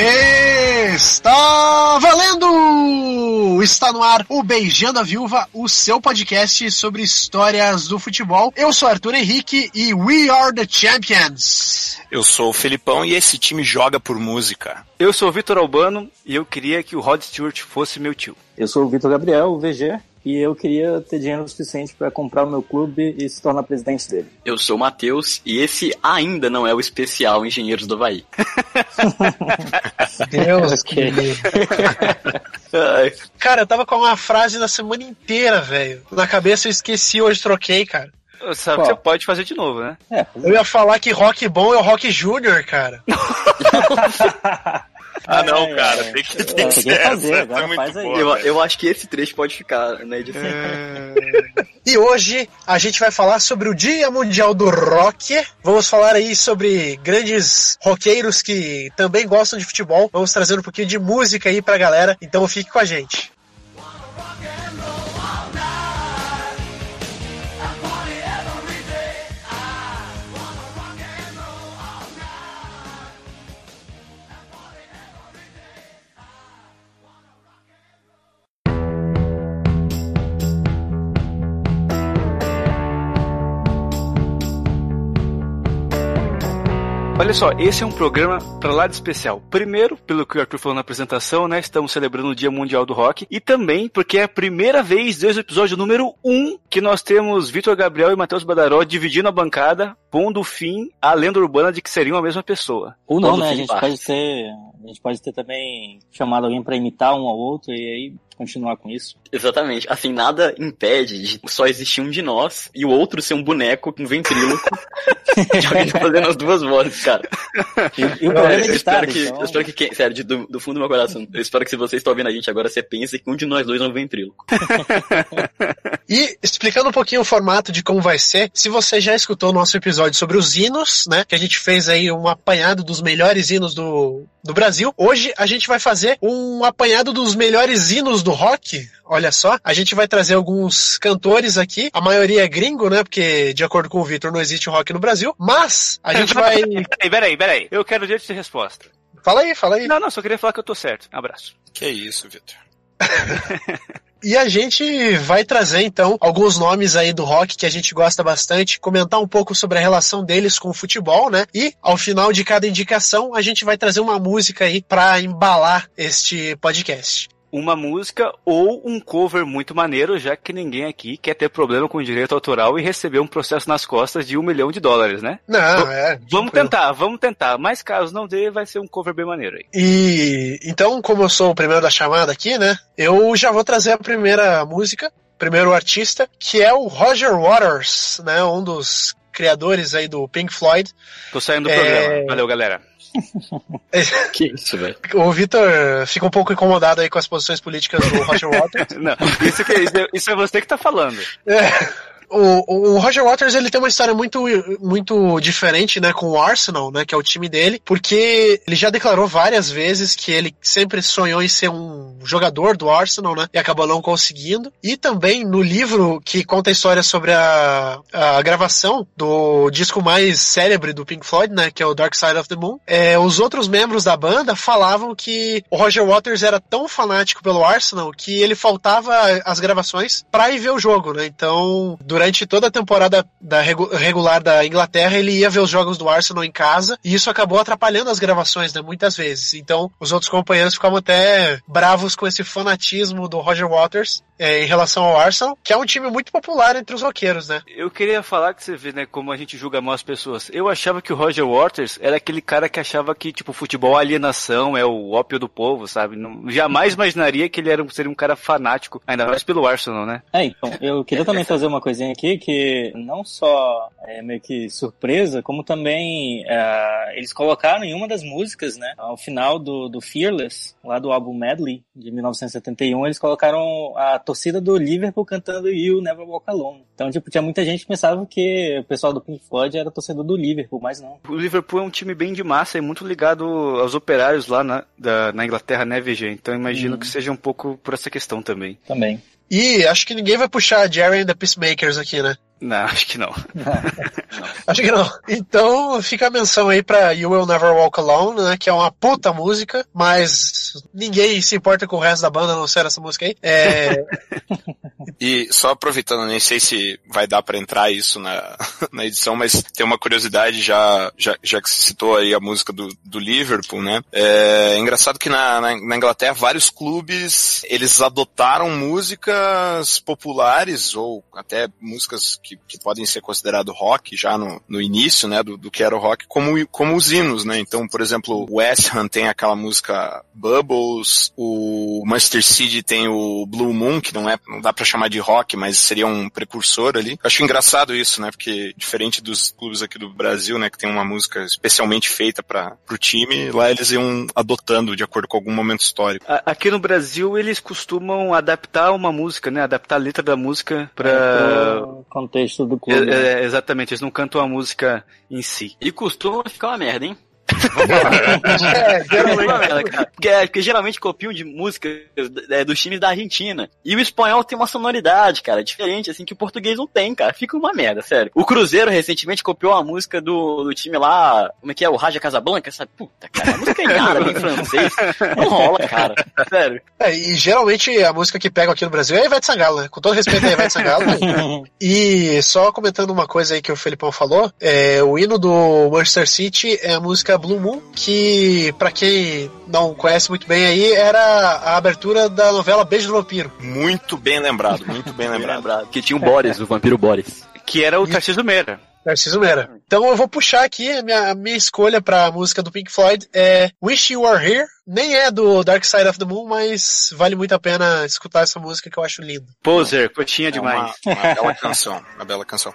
Está valendo! Está no ar o Beijando a Viúva, o seu podcast sobre histórias do futebol. Eu sou Arthur Henrique e we are the champions. Eu sou o Felipão e esse time joga por música. Eu sou o Vitor Albano e eu queria que o Rod Stewart fosse meu tio. Eu sou o Vitor Gabriel, o VG, e eu queria ter dinheiro suficiente para comprar o meu clube e se tornar presidente dele. Eu sou o Matheus e esse ainda não é o especial Engenheiros do Havaí. Deus que. cara, eu tava com uma frase na semana inteira, velho. Na cabeça eu esqueci, hoje troquei, cara. Sabe que você pode fazer de novo, né? É. Eu ia falar que rock bom é o rock júnior, cara. Ah, não, cara, tem que, tem É, que ser que fazer, essa, agora é muito faz aí. boa, Eu, velho. eu acho que esse trecho pode ficar na edição. E hoje a gente vai falar sobre o Dia Mundial do Rock. Vamos falar aí sobre grandes roqueiros que também gostam de futebol. Vamos trazer um pouquinho de música aí pra galera. Então fique com a gente. Olha só, esse é um programa pra lá de especial. Primeiro, pelo que o Arthur falou na apresentação, né? Estamos celebrando o Dia Mundial do Rock. E também porque é a primeira vez, desde o episódio número 1, que nós temos Vitor Gabriel e Matheus Badaró dividindo a bancada, pondo fim à lenda urbana de que seriam a mesma pessoa. Ou não, né? A gente parte. pode ter, a gente pode ter também chamado alguém para imitar um ao outro e aí continuar com isso. Exatamente. Assim, nada impede de só existir um de nós e o outro ser um boneco com ventríloco. de alguém fazendo as duas vozes, cara. E, e o programa é eu espero que, então... eu espero que quem, sério, de- do, do fundo do meu coração, eu espero que se você está ouvindo a gente agora, você pense que um de nós dois é um ventríloco. E explicando um pouquinho o formato de como vai ser, se você já escutou o nosso episódio sobre os hinos, né? Que a gente fez aí um apanhado dos melhores hinos do, do Brasil. Hoje a gente vai fazer um apanhado dos melhores hinos do rock. Olha só, a gente vai trazer alguns cantores aqui, a maioria é gringo, né? Porque, de acordo com o Victor, não existe rock no Brasil. Mas a gente vai. Peraí, peraí, peraí. Eu quero direito de resposta. Fala aí, fala aí. Não, não, só queria falar que eu tô certo. Abraço. Que isso, Vitor. E a gente vai trazer então alguns nomes aí do rock que a gente gosta bastante, comentar um pouco sobre a relação deles com o futebol, né? E ao final de cada indicação a gente vai trazer uma música aí pra embalar este podcast. Uma música ou um cover muito maneiro, já que ninguém aqui quer ter problema com direito autoral e receber um processo nas costas de um milhão de dólares, né? Não, é. Vamos tranquilo. tentar, vamos tentar. Mas caso não dê, vai ser um cover bem maneiro aí. E então, como eu sou o primeiro da chamada aqui, né? Eu já vou trazer a primeira música, primeiro artista, que é o Roger Waters, né? Um dos criadores aí do Pink Floyd. Tô saindo do É. programa. Valeu, galera. Que isso, velho. O Victor fica um pouco incomodado aí com as posições políticas do Roger Waters. Não, isso, que- é- isso é você que tá falando. É. O, o Roger Waters ele tem uma história muito, muito diferente, né, com o Arsenal, né, que é o time dele, porque ele já declarou várias vezes que ele sempre sonhou em ser um jogador do Arsenal, né, e acabou não conseguindo. E também no livro que conta a história sobre a, a gravação do disco mais célebre do Pink Floyd, né, que é o Dark Side of the Moon, é, os outros membros da banda falavam que o Roger Waters era tão fanático pelo Arsenal que ele faltava as gravações pra ir ver o jogo, né? Então, durante toda a temporada da regu- regular da Inglaterra, ele ia ver os jogos do Arsenal em casa e isso acabou atrapalhando as gravações, né? Muitas vezes. Então, os outros companheiros ficavam até bravos com esse fanatismo do Roger Waters é, em relação ao Arsenal, que é um time muito popular entre os roqueiros, né? Eu queria falar que você vê, né, como a gente julga mal as pessoas. Eu achava que o Roger Waters era aquele cara que achava que, tipo, futebol é alienação, é o ópio do povo, sabe? Não, jamais imaginaria que ele era, um- seria um cara fanático, ainda mais pelo Arsenal, né? É, então, eu queria também trazer uma coisinha aqui que não só é meio que surpresa, como também é, eles colocaram em uma das músicas, né, ao final do, do Fearless, lá do álbum Medley, de 1971, eles colocaram a torcida do Liverpool cantando You Never Walk Alone. Então, tipo, tinha muita gente que pensava que o pessoal do Pink Floyd era torcedor do Liverpool, mas não. O Liverpool é um time bem de massa e muito ligado aos operários lá na, da- na Inglaterra, né, VG? Então imagino Uhum. que seja um pouco por essa questão também. Também. E acho que ninguém vai puxar Jerry and the Peacemakers aqui, né? Não, acho que não. Acho que não. Então fica a menção aí pra You Will Never Walk Alone, né? Que é uma puta música, mas ninguém se importa com o resto da banda, a não ser essa música aí. É, E só aproveitando, nem sei se vai dar pra entrar isso na, na edição, mas tem uma curiosidade já, já, já que você citou aí a música do, do Liverpool, né? É engraçado que na, na, na Inglaterra vários clubes, eles adotaram músicas populares ou até músicas que, que podem ser considerado rock já no, no início, né, do, do que era o rock, como, como os hinos, né? Então, por exemplo, o West Ham tem aquela música Bubbles, o Manchester City tem o Blue Moon, que não é, não dá pra chamar de rock, mas seria um precursor ali. Eu acho engraçado isso, né? Porque diferente dos clubes aqui do Brasil, né, que tem uma música especialmente feita para pro time, lá eles iam adotando de acordo com algum momento histórico. Aqui no Brasil eles costumam adaptar uma música, né? Adaptar a letra da música pra. Pro contexto do clube. É, é, exatamente, eles não cantam a música em si. E costuma ficar uma merda, hein? É, geralmente. Uma merda, cara. Porque, porque geralmente copiam de músicas é, dos times da Argentina. E o espanhol tem uma sonoridade, cara, diferente, assim, que o português não tem, cara. Fica uma merda, sério. O Cruzeiro recentemente copiou a música do, do time lá, como é que é? O Raja Casablanca, sabe? Puta, cara, a música é nada em francês. Não rola, cara. Sério. É, e geralmente a música que pegam aqui no Brasil é a Ivete Sangalo, né? Com todo respeito a Ivete Sangalo. e só comentando uma coisa aí que o Felipão falou, é, o hino do Manchester City é a música Blue Moon, que pra quem não conhece muito bem aí, era a abertura da novela Beijo do Vampiro. Muito bem lembrado, muito bem lembrado. Que tinha o Boris, o vampiro Boris. Que era o Tarcísio Meira. Narciso Meira. Então eu vou puxar aqui, a minha, a minha escolha pra música do Pink Floyd é Wish You Were Here. Nem é do Dark Side of the Moon, mas vale muito a pena escutar essa música que eu acho linda. Poser, coxinha É demais. uma, uma bela canção, uma bela canção.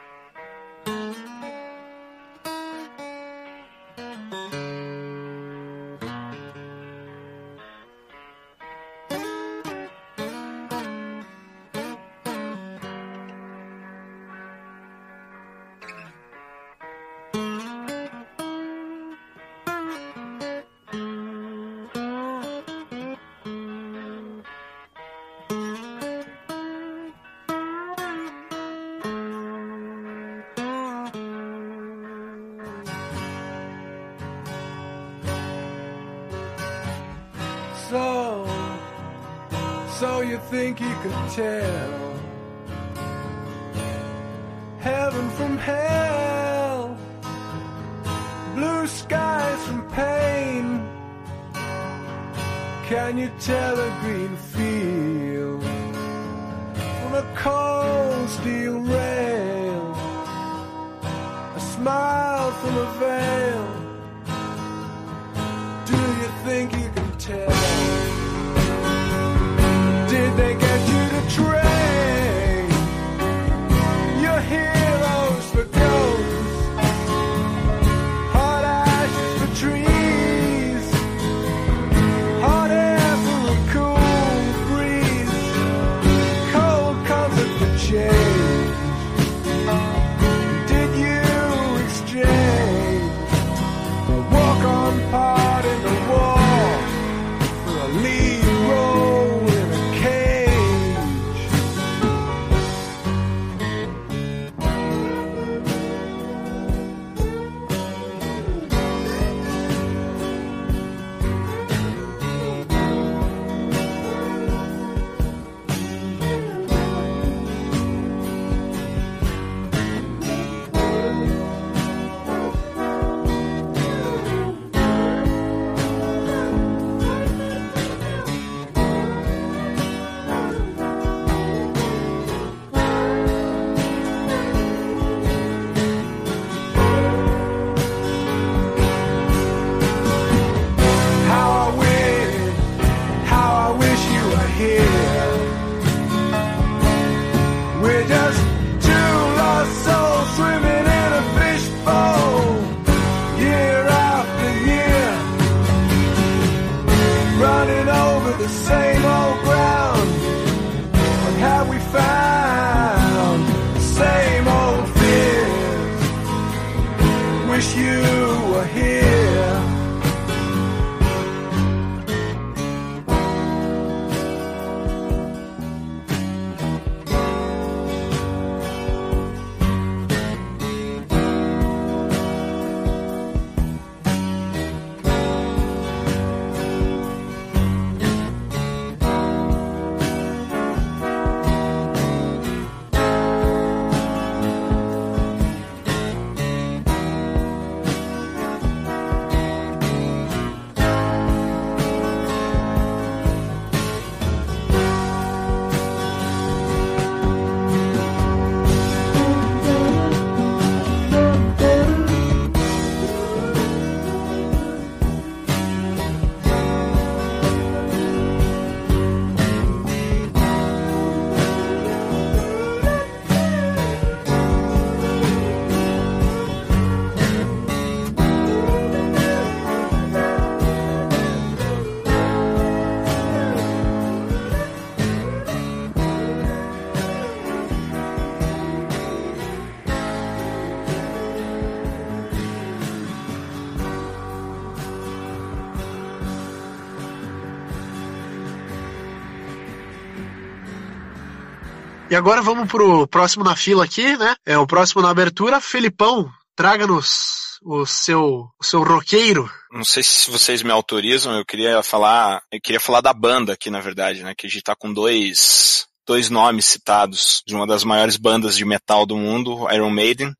E agora vamos pro próximo na fila aqui, né? É o próximo na abertura. Felipão, traga-nos o seu, o seu roqueiro. Não sei se vocês me autorizam, eu queria falar, eu queria falar da banda aqui, na verdade, né? Que a gente tá com dois, dois nomes citados de uma das maiores bandas de metal do mundo, Iron Maiden.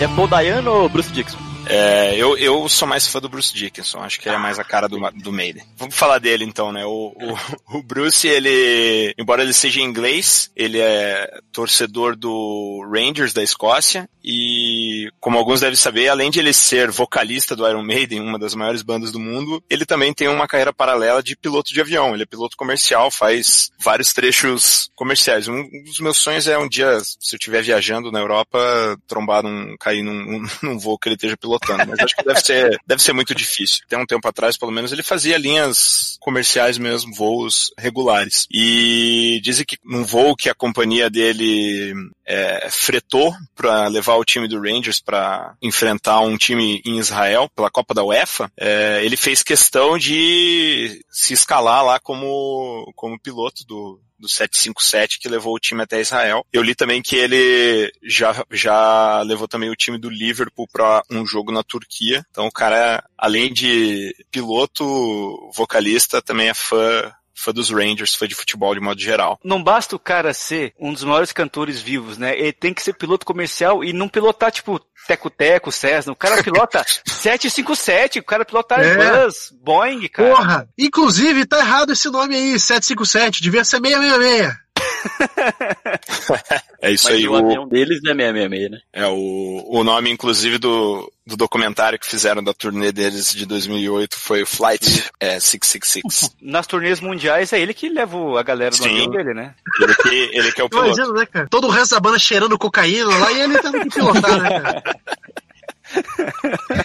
É Paul Dayano ou Bruce Dixon? É, eu, eu sou mais fã do Bruce Dickinson, acho que ele é mais a cara do, do Maiden. Vamos falar dele então, né? O, o, o Bruce, ele, embora ele seja inglês, ele é torcedor do Rangers da Escócia e, como alguns devem saber, além de ele ser vocalista do Iron Maiden, uma das maiores bandas do mundo, ele também tem uma carreira paralela de piloto de avião. Ele é piloto comercial, faz vários trechos comerciais. Um, dos meus sonhos é um dia, se eu estiver viajando na Europa, trombar num, cair num, num voo que ele esteja pilotando pilotando, mas acho que deve ser, deve ser muito difícil. Tem um tempo atrás, pelo menos, ele fazia linhas comerciais mesmo, voos regulares. E dizem que num voo que a companhia dele é, fretou para levar o time do Rangers para enfrentar um time em Israel pela Copa da UEFA, é, ele fez questão de se escalar lá como, como piloto do, do 757 que levou o time até Israel. Eu li também que ele já, já levou também o time do Liverpool para um jogo na Turquia. Então o cara, além de piloto, vocalista, também é fã fã dos Rangers, fã de futebol de modo geral. Não basta o cara ser um dos maiores cantores vivos, né? Ele tem que ser piloto comercial e não pilotar, tipo, Teco-Teco, Cessna. O cara pilota 757, o cara pilota Airbus, Boeing, cara. Porra! Inclusive, tá errado esse nome aí, 757, devia ser 666. é isso Mas aí. o avião deles é 666, né? É o, o nome, inclusive, do, do documentário que fizeram da turnê deles de 2008 foi o Flight é, 666. Nas turnês mundiais é ele que leva o- a galera do Sim. avião dele, né? Ele que, ele que é o piloto. Imagina, né, cara? Todo o resto da banda cheirando cocaína lá e ele tendo que pilotar, né, cara?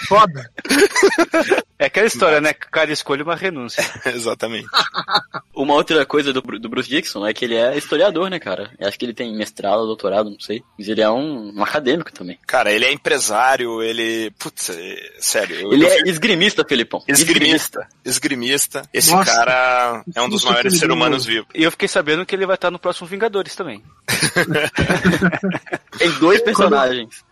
Foda. É aquela história, né? Cada escolha uma renúncia. Exatamente. Uma outra coisa do, do Bruce Dixon é que ele é historiador, né, cara? Eu acho que ele tem mestrado, doutorado, não sei. Mas ele é um, um acadêmico também. Cara, ele é empresário, ele. Putz, é- sério. eu- Ele eu é esgrimista, Felipão. Esgrimista. Esgrimista. Esse Nossa. cara é um dos maiores seres humanos vivos. E eu fiquei sabendo que ele vai estar no próximo Vingadores também. Tem dois personagens.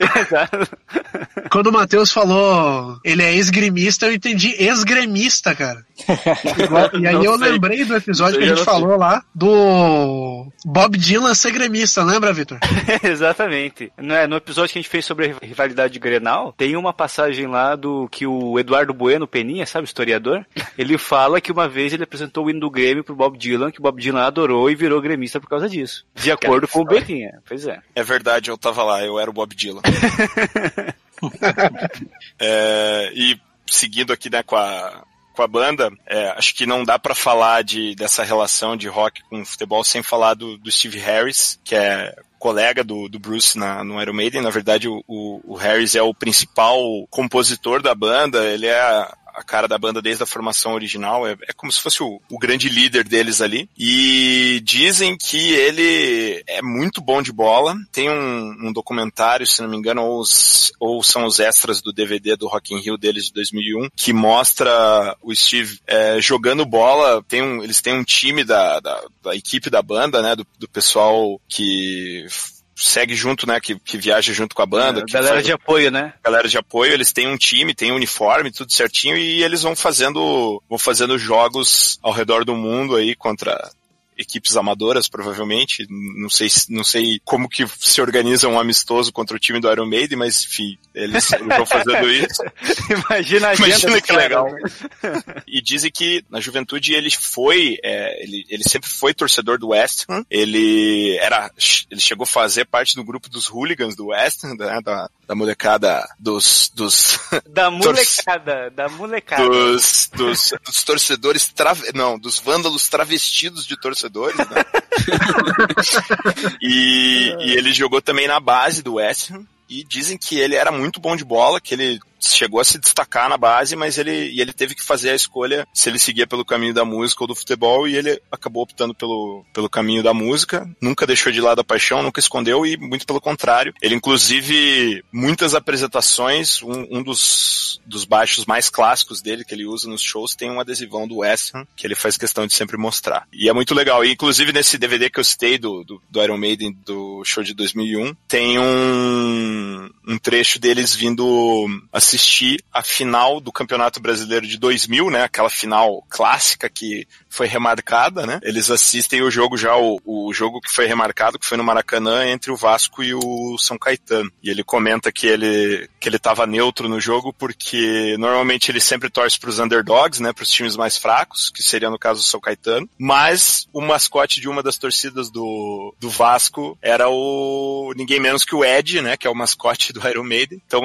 Quando o Matheus falou ele é esgrimista, eu entendi esgremista, cara. E aí Não eu sei. lembrei do episódio que a gente sei. falou lá do Bob Dylan ser gremista, lembra, Vitor? Exatamente. No, é, no episódio que a gente fez sobre a rivalidade de Grenal, tem uma passagem lá do que o Eduardo Bueno Peninha, sabe, historiador, ele fala que uma vez ele apresentou o hino do Grêmio pro Bob Dylan, que o Bob Dylan adorou e virou gremista por causa disso. De acordo com o Peninha. Pois é. É verdade, eu tava lá, eu era o Bob Dylan. É, e seguindo aqui né, com, a, com a banda, é, acho que não dá pra falar de, dessa relação de rock com futebol sem falar do, do Steve Harris, que é colega do, do Bruce na, no Iron Maiden. Na verdade, o, o Harris é o principal compositor da banda, ele é a, cara da banda desde a formação original, é, é como se fosse o, o grande líder deles ali. E dizem que ele é muito bom de bola. Tem um, um documentário, se não me engano, ou, os- ou são os extras do DVD do Rock in Rio deles de 2001, que mostra o Steve é, jogando bola. Tem um, eles têm um time da, da, da equipe da banda, né, do, do pessoal que segue junto, né, que, que viaja junto com a banda. que Galera faz- de apoio, né? galera de apoio, eles têm um time, têm um uniforme, tudo certinho, e eles vão fazendo, vão fazendo jogos ao redor do mundo aí contra equipes amadoras, provavelmente. Não sei, se- não sei como que se organiza um amistoso contra o time do Iron Maiden, mas enfim, eles, eles vão fazendo isso. Imagina a Imagina que legal. né? E dizem que na juventude ele foi, é, ele, ele sempre foi torcedor do West Ham. Ele era, ele chegou a fazer parte do grupo dos hooligans do West Ham, né, da, da molecada dos, dos, Da molecada, da molecada. dos, dos, dos torcedores, trave, não, dos vândalos travestidos de torcedores, né? e, e ele jogou também na base do West Ham. E dizem que ele era muito bom de bola, que ele chegou a se destacar na base, mas ele, e ele teve que fazer a escolha se ele seguia pelo caminho da música ou do futebol, e ele acabou optando pelo, pelo caminho da música, nunca deixou de lado a paixão, nunca escondeu, e muito pelo contrário. Ele, inclusive, muitas apresentações, um, um dos, dos baixos mais clássicos dele, que ele usa nos shows, tem um adesivão do West que ele faz questão de sempre mostrar. E é muito legal. E, inclusive, nesse DVD que eu citei do, do, do Iron Maiden do show de 2001, tem um, um trecho deles vindo assistir a final do Campeonato Brasileiro de 2000, né? Aquela final clássica que foi remarcada, né? Eles assistem o jogo já, o, o jogo que foi remarcado, que foi no Maracanã, entre o Vasco e o São Caetano. E ele comenta que ele, que ele tava neutro no jogo porque normalmente ele sempre torce pros underdogs, né? Pros times mais fracos, que seria no caso o São Caetano. Mas o mascote de uma das torcidas do, do Vasco era o ninguém menos que o Ed, né? Que é o mascote do Iron Maiden. Então,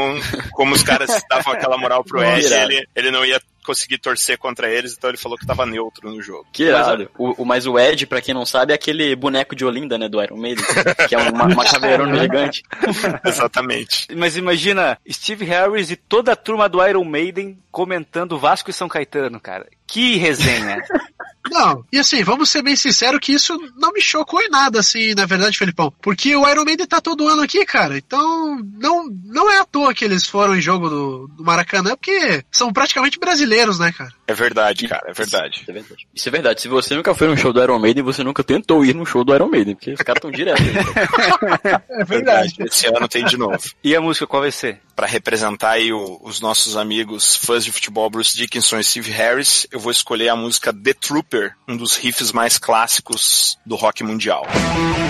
como os caras davam aquela moral pro Ed, ele, ele não ia conseguir torcer contra eles, então ele falou que tava neutro no jogo. Que irado. O, o, mas o Ed, pra quem não sabe, é aquele boneco de Olinda, né, do Iron Maiden, que é uma, uma caveirona gigante. Exatamente. Mas imagina Steve Harris e toda a turma do Iron Maiden comentando Vasco e São Caetano, cara. Que resenha. Não, e assim, vamos ser bem sinceros que isso não me chocou em nada, assim, na verdade, Felipão. Porque o Iron Maiden tá todo ano aqui, cara. Então, não, não é à toa que eles foram em jogo do, do Maracanã, porque são praticamente brasileiros, né, cara? É verdade, cara, é verdade. Isso é verdade. Isso é verdade. Se você nunca foi num show do Iron Maiden, você nunca tentou ir num show do Iron Maiden, porque os caras estão direto. é verdade. Esse ano tem de novo. E a música qual vai ser? Para representar aí o, os nossos amigos fãs de futebol, Bruce Dickinson e Steve Harris, eu vou escolher a música The Trooper, um dos riffs mais clássicos do rock mundial. You'll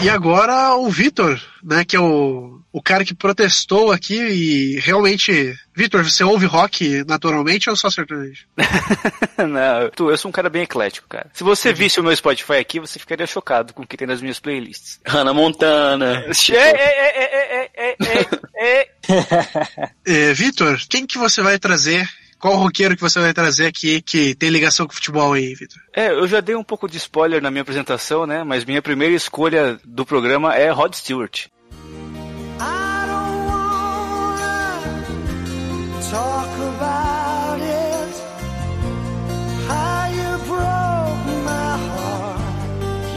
E agora o Vitor, né, que é o, o cara que protestou aqui e realmente. Vitor, você ouve rock naturalmente ou só sertanejo? Não, eu sou um cara bem eclético, cara. Se você visse o meu Spotify aqui, você ficaria chocado com o que tem nas minhas playlists. Hannah Montana. É, é, é, é, é, é, é. é, é Vitor, quem que você vai trazer qual roqueiro que você vai trazer aqui que tem ligação com futebol aí, Vitor? É, eu já dei um pouco de spoiler na minha apresentação, né? Mas minha primeira escolha do programa é Rod Stewart. I don't wanna talk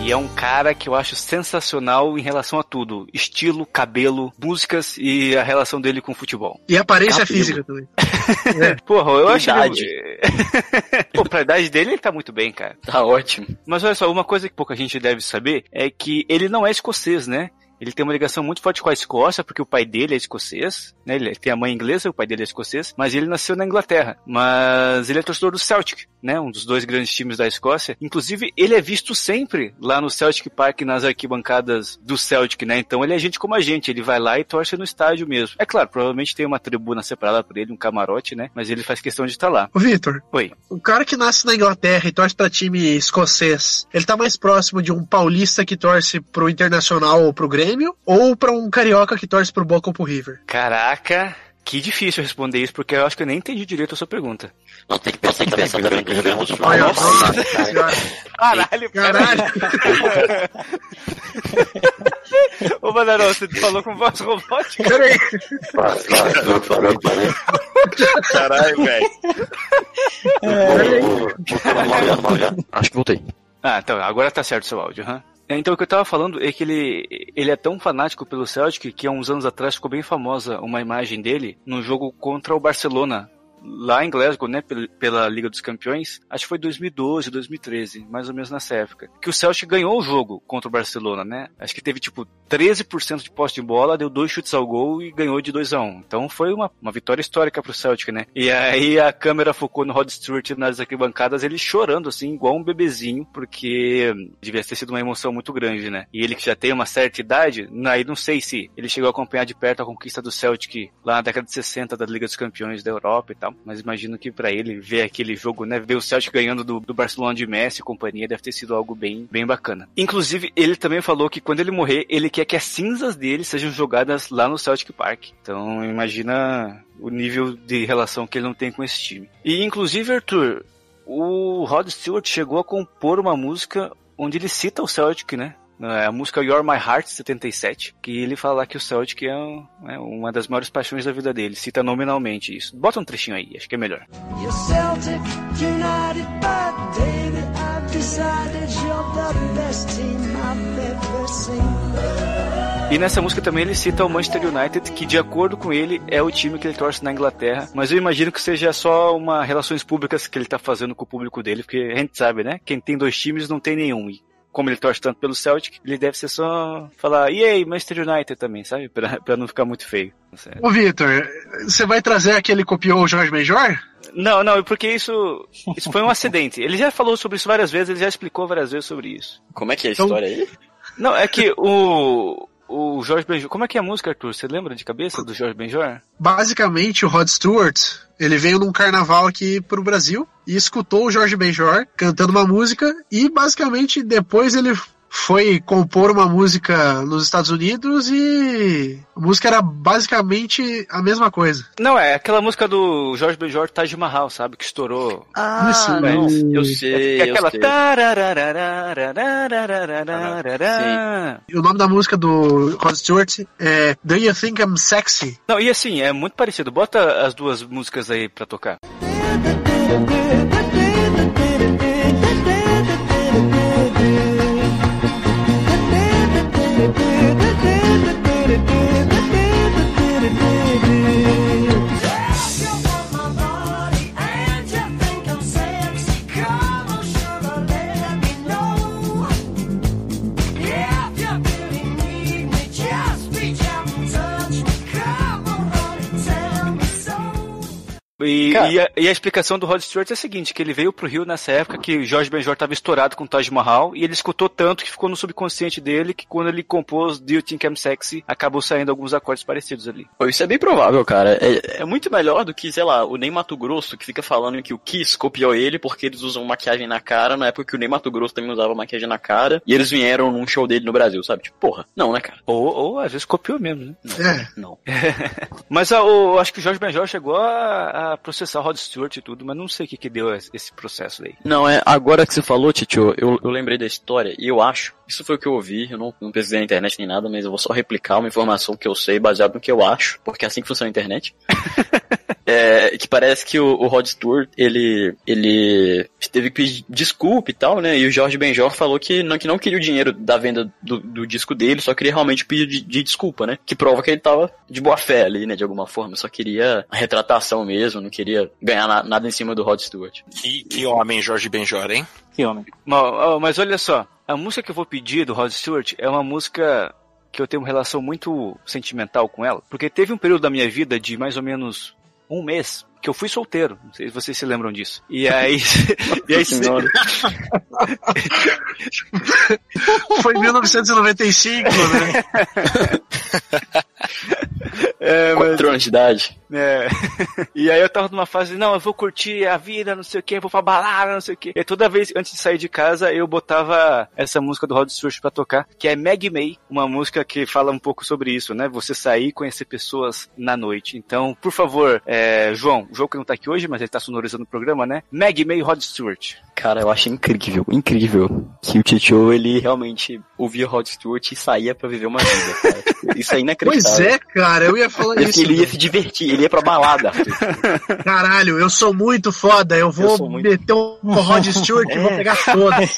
E é um cara que eu acho sensacional em relação a tudo: estilo, cabelo, músicas e a relação dele com o futebol. E aparência é cabelo. física também. é. Porra, eu acho. Idade. Pô, pra idade dele, ele tá muito bem, cara. Tá ótimo. Mas olha só, uma coisa que pouca gente deve saber é que ele não é escocês, né? Ele tem uma ligação muito forte com a Escócia, porque o pai dele é escocês, né? Ele tem a mãe inglesa, o pai dele é escocês, mas ele nasceu na Inglaterra. Mas ele é torcedor do Celtic, né? Um dos dois grandes times da Escócia. Inclusive, ele é visto sempre lá no Celtic Park, nas arquibancadas do Celtic, né? Então ele é gente como a gente, ele vai lá e torce no estádio mesmo. É claro, provavelmente tem uma tribuna separada para ele, um camarote, né? Mas ele faz questão de estar tá lá. Victor, Oi. O cara que nasce na Inglaterra e torce para time escocês, ele tá mais próximo de um paulista que torce pro Internacional ou pro Grêmio Grêmio ou para um carioca que torce pro Boca ou pro River? Caraca, que difícil responder isso, porque eu acho que eu nem entendi direito a sua pergunta. Não, tem que pensar, que pensar também que o Rio Grande do Sul maior. Caralho, caralho. Ô, Badarão, você falou com voz robótica? Peraí. Caralho, velho. É. Acho que voltei. Ah, então, agora tá certo o seu áudio, hã? Huh? É, então, o que eu estava falando é que ele, ele é tão fanático pelo Celtic que há uns anos atrás ficou bem famosa uma imagem dele num jogo contra o Barcelona, lá em Glasgow, né, pela Liga dos Campeões, acho que foi 2012, 2013, mais ou menos nessa época, que o Celtic ganhou o jogo contra o Barcelona, né? Acho que teve tipo 13% de posse de bola, deu dois chutes ao gol e ganhou de 2 a 1. Então foi uma, uma vitória histórica pro Celtic, né? E aí a câmera focou no Rod Stewart nas arquibancadas, ele chorando assim, igual um bebezinho, porque devia ter sido uma emoção muito grande, né? E ele que já tem uma certa idade, aí não sei se ele chegou a acompanhar de perto a conquista do Celtic lá na década de 60 da Liga dos Campeões da Europa e tal. Mas imagino que para ele ver aquele jogo, né? Ver o Celtic ganhando do, do Barcelona de Messi e companhia deve ter sido algo bem, bem bacana. Inclusive, ele também falou que quando ele morrer, ele quer que as cinzas dele sejam jogadas lá no Celtic Park. Então, imagina o nível de relação que ele não tem com esse time. E, inclusive, Arthur, o Rod Stewart chegou a compor uma música onde ele cita o Celtic, né? É a música You're My Heart 77, que ele fala que o Celtic é, um, é uma das maiores paixões da vida dele, cita nominalmente isso. Bota um trechinho aí, acho que é melhor. You're Celtic, United by David, I've decided you're the best team I've ever seen. E nessa música também ele cita o Manchester United, que de acordo com ele é o time que ele torce na Inglaterra. Mas eu imagino que seja só uma relações públicas que ele tá fazendo com o público dele, porque a gente sabe, né? Quem tem dois times não tem nenhum. E como ele torce tanto pelo Celtic, ele deve ser só falar, e aí, Manchester United também, sabe? Pra, pra não ficar muito feio. Certo? Ô, Vitor, você vai trazer aquele copiou o Jorge Major? Não, não, porque isso, isso foi um acidente. Ele já falou sobre isso várias vezes, ele já explicou várias vezes sobre isso. Como é que é a então... história aí? Não, é que o, o Jorge Benjor. Como é que é a música, Arthur? Você lembra de cabeça do Jorge Benjor? Basicamente, o Rod Stewart, ele veio num carnaval aqui pro Brasil e escutou o Jorge Benjor cantando uma música e basicamente depois ele foi compor uma música nos Estados Unidos e a música era basicamente a mesma coisa. Não, é aquela música do George B. George Taj Mahal, sabe? Que estourou. Ah, não. É eu sei. É aquela. Eu sei. E o nome da música do Rod Stewart é Do You Think I'm Sexy? Não, e assim, é muito parecido. Bota as duas músicas aí pra tocar. E E a, e a explicação do Rod Stewart é a seguinte, que ele veio pro Rio nessa época que o Jorge Benjor estava estourado com o Taj Mahal e ele escutou tanto que ficou no subconsciente dele que quando ele compôs Do You Think I'm Sexy, acabou saindo alguns acordes parecidos ali. Pô, Isso é bem provável, cara. É, é muito melhor do que, sei lá, o Ney Mato Grosso, que fica falando que o Kiss copiou ele porque eles usam maquiagem na cara, na época que o Ney Mato Grosso também usava maquiagem na cara, e eles vieram num show dele no Brasil, sabe? Tipo, porra, não, né, cara? Ou, ou às vezes copiou mesmo, né? É. Não. Mas o, acho que o Jorge Benjor chegou a, a processar o Rod Stewart e tudo, mas não sei o que que deu esse processo daí. Não, é, agora que você falou, Titio, eu, eu lembrei da história, e eu acho, isso foi o que eu ouvi, eu não, não pesquisei na internet nem nada, mas eu vou só replicar uma informação que eu sei baseado no que eu acho, porque é assim que funciona a internet. É, que parece que o, o Rod Stewart, ele, ele teve que pedir desculpa e tal, né? E o Jorge Benjor falou que não, que não queria o dinheiro da venda do, do disco dele, só queria realmente pedir de, de desculpa, né? Que prova que ele tava de boa fé ali, né? De alguma forma, só queria a retratação mesmo, não queria ganhar na- nada em cima do Rod Stewart. Que, que homem, Jorge Benjor, hein? Que homem. Mas, olha só, a música que eu vou pedir do Rod Stewart é uma música que eu tenho uma relação muito sentimental com ela, porque teve um período da minha vida de mais ou menos um mês que eu fui solteiro, não sei se vocês se lembram disso. E aí, e aí Senhora. Foi em 1995, né? é, mas- Quatro anos de idade. É. E aí eu tava numa fase, não, eu vou curtir a vida, não sei o que, vou pra balada, não sei o que. E toda vez, antes de sair de casa, eu botava essa música do Rod Stewart pra tocar, que é Maggie May, uma música que fala um pouco sobre isso, né? Você sair e conhecer pessoas na noite. Então, por favor, é, João, o João que não tá aqui hoje, mas ele tá sonorizando o programa, né? Maggie May Rod Stewart. Cara, eu acho incrível, incrível que o Titio, ele realmente ouvia Rod Stewart e saía pra viver uma vida, cara. Isso é Pois inacreditável. é, cara, eu ia falar isso. ele ia se divertir, ele ia pra balada. Caralho, eu sou muito foda, eu vou Eu muito- meter um Rod Stewart e vou pegar todas.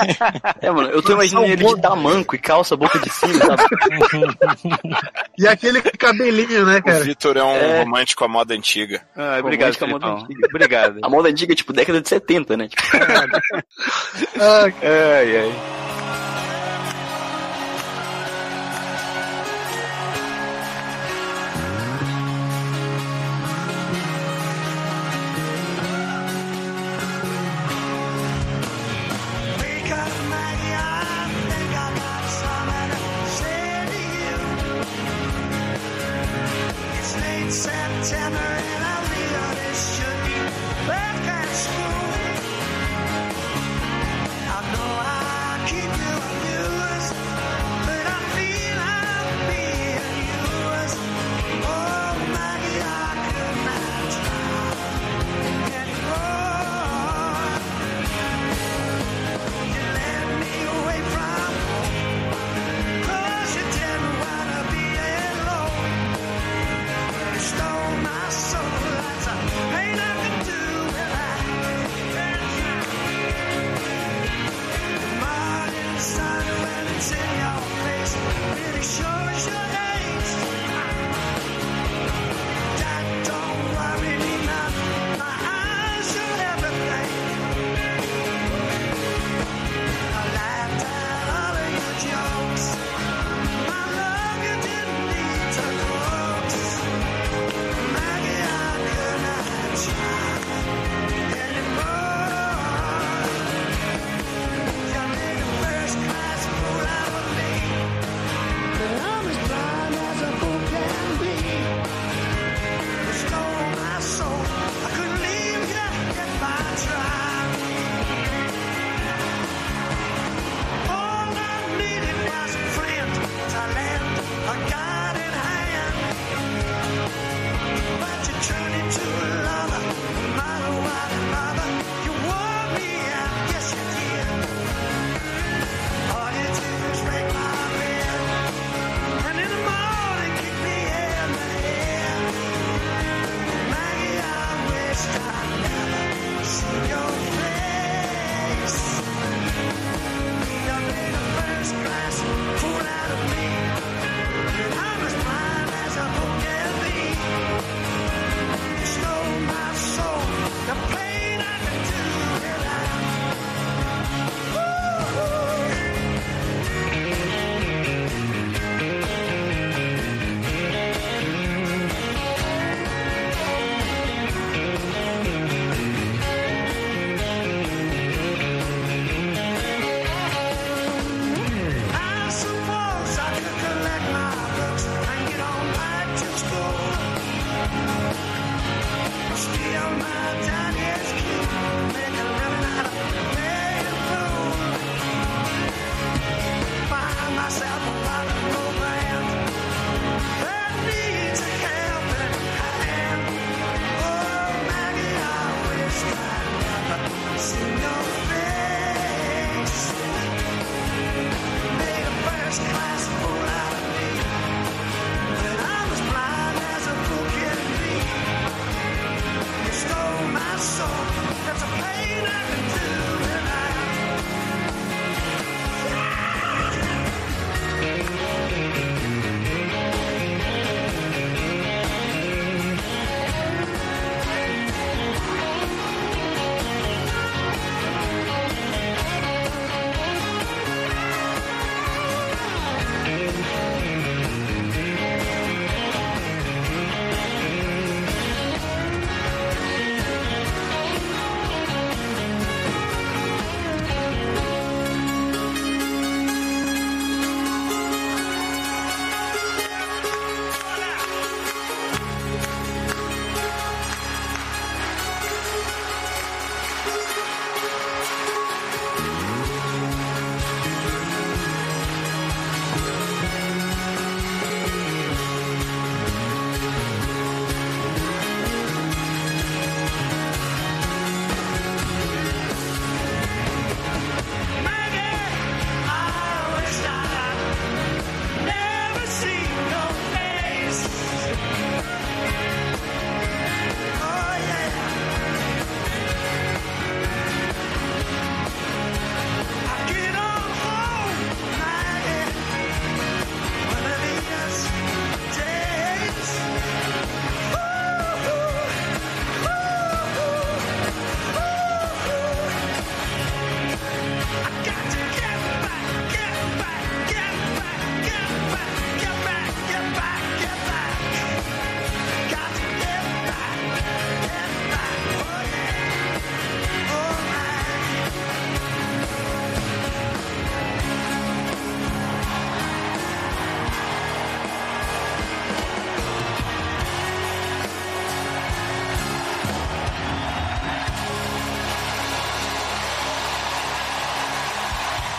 É, mano, eu tô imaginando ele de tamanco e calça boca de cima, sabe? E aquele cabelinho, né, O cara? Vitor é um É. romântico à moda antiga. Ah, obrigado, Romântica moda antiga. Obrigado. A moda antiga, tipo, década de 70, né? Tipo, Ah, Ai, ai.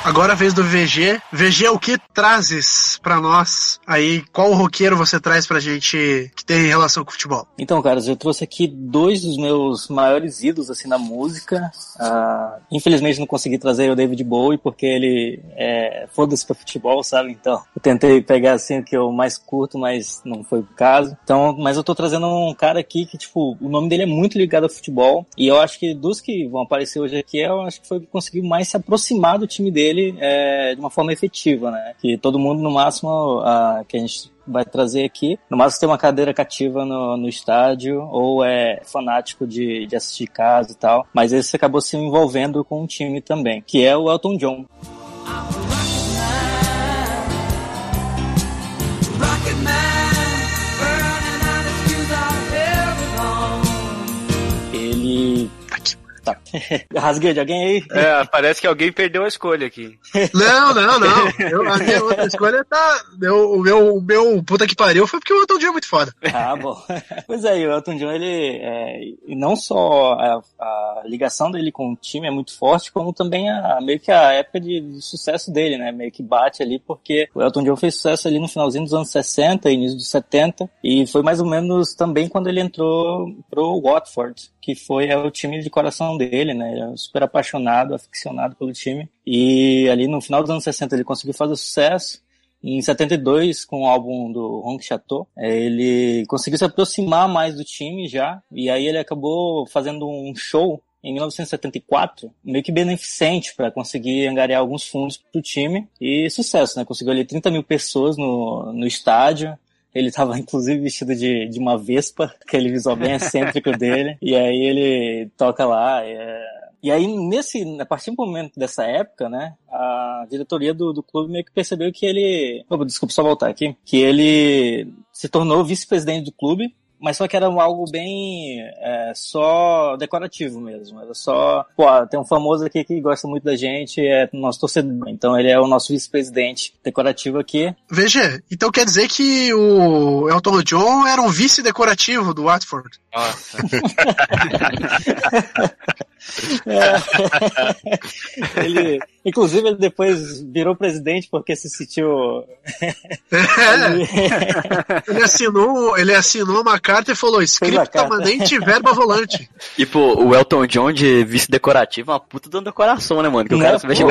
Agora a vez do VG. VG, o que trazes pra nós aí? Qual roqueiro você traz pra gente que tem relação com futebol? Então, caras, eu trouxe aqui dois dos meus maiores ídolos assim na música. Ah, infelizmente não consegui trazer o David Bowie porque ele é foda-se pra futebol, sabe? Então, eu tentei pegar assim o que eu mais curto, mas não foi o caso. Então, mas eu tô trazendo um cara aqui que, tipo, o nome dele é muito ligado ao futebol. E eu acho que dos que vão aparecer hoje aqui, eu acho que foi o que conseguiu mais se aproximar do time dele é, de uma forma efetiva, né? Que todo mundo, no máximo, ah, que a gente vai trazer aqui. No máximo tem uma cadeira cativa no, no estádio ou é fanático de, de assistir casa e tal. Mas esse acabou se envolvendo com um time também, que é o Elton John. Ele... Tá. Rasguei de alguém aí? É, parece que alguém perdeu a escolha aqui. Não, não, não. Eu, a minha outra escolha tá. Eu, o, meu, o meu puta que pariu foi porque o Elton John é muito foda. Ah, bom. Pois é, o Elton John, ele, é, e não só a, a ligação dele com o time é muito forte, como também a, meio que a época de, de sucesso dele, né? Meio que bate ali, porque o Elton John fez sucesso ali no finalzinho dos anos 60, início dos 70, e foi mais ou menos também quando ele entrou pro Watford, que foi é, o time de coração dele, né? Ele é super apaixonado, aficionado pelo time. E ali no final dos anos 60 ele conseguiu fazer sucesso. Em 72, com o álbum do Ronk Chateau, eh, ele conseguiu se aproximar mais do time já, e aí ele acabou fazendo um show em 1974, meio que beneficente para conseguir angariar alguns fundos para o time, e sucesso, né? Conseguiu ali 30 mil pessoas no, no estádio, ele estava inclusive vestido de, de uma vespa, aquele visual bem excêntrico dele. E aí ele toca lá. é, E aí, nesse, a partir do momento dessa época, né, a diretoria do, do clube meio que percebeu que ele. Opa, desculpa só voltar aqui. Que ele se tornou vice-presidente do clube mas só que era algo bem é, só decorativo mesmo. Era só, pô, tem um famoso aqui que gosta muito da gente, é nosso torcedor. Então ele é o nosso vice-presidente decorativo aqui. VG, então quer dizer que o Elton John era um vice decorativo do Watford. Nossa. É. ele, Inclusive, ele depois virou presidente porque se sentiu. É. ele, assinou, ele assinou uma carta e falou: script permanente verba volante. E pô, o Elton John de vice decorativo é uma puta dando decoração, né, mano? Que o cara se mexe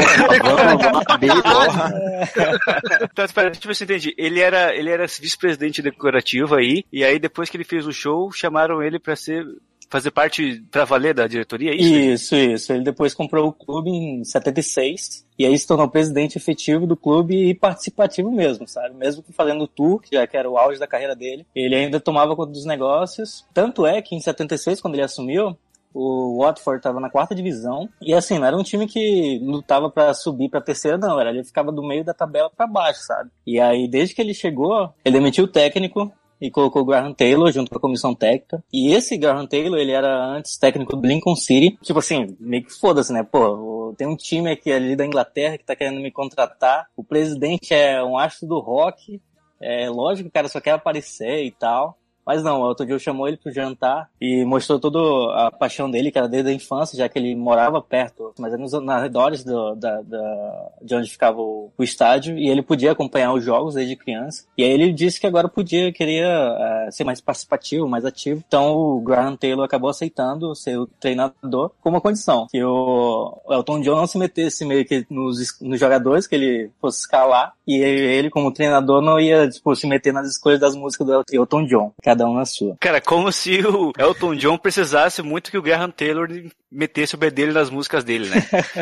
Então, espera, deixa eu ver se eu entendi. Ele era, ele era vice-presidente decorativo aí, e aí depois que ele fez o show, chamaram ele pra ser fazer parte pra valer da diretoria, é isso? Isso, isso. Ele depois comprou o clube em 76 e aí se tornou presidente efetivo do clube e participativo mesmo, sabe? Mesmo fazendo o tour, que já que era o auge da carreira dele, ele ainda tomava conta dos negócios. Tanto é que em 76, quando ele assumiu, o Watford estava na quarta divisão e assim não era um time que lutava para subir para terceira não era ele ficava do meio da tabela para baixo sabe e aí desde que ele chegou ele demitiu o técnico e colocou o Graham Taylor junto com a comissão técnica. E esse Graham Taylor, ele era antes técnico do Lincoln City. Tipo assim, meio que foda-se, né? Pô, tem um time aqui ali da Inglaterra que tá querendo me contratar. O presidente é um astro do rock. É lógico que o cara só quer aparecer e tal. Mas não, o Elton John chamou ele pro jantar e mostrou toda a paixão dele, que era desde a infância, já que ele morava perto, mas era nos arredores do, da, da, de onde ficava o, o, estádio, e ele podia acompanhar os jogos desde criança. E aí ele disse que agora podia, queria uh, ser mais participativo, mais ativo. Então o Graham Taylor acabou aceitando ser o treinador com uma condição, que o Elton John não se metesse meio que nos, nos jogadores, que ele fosse escalar, e ele, como treinador, não ia tipo, se meter nas escolhas das músicas do Elton John. Que cada um na sua. Cara, como se o Elton John precisasse muito que o Graham Taylor metesse o B dele nas músicas dele, né?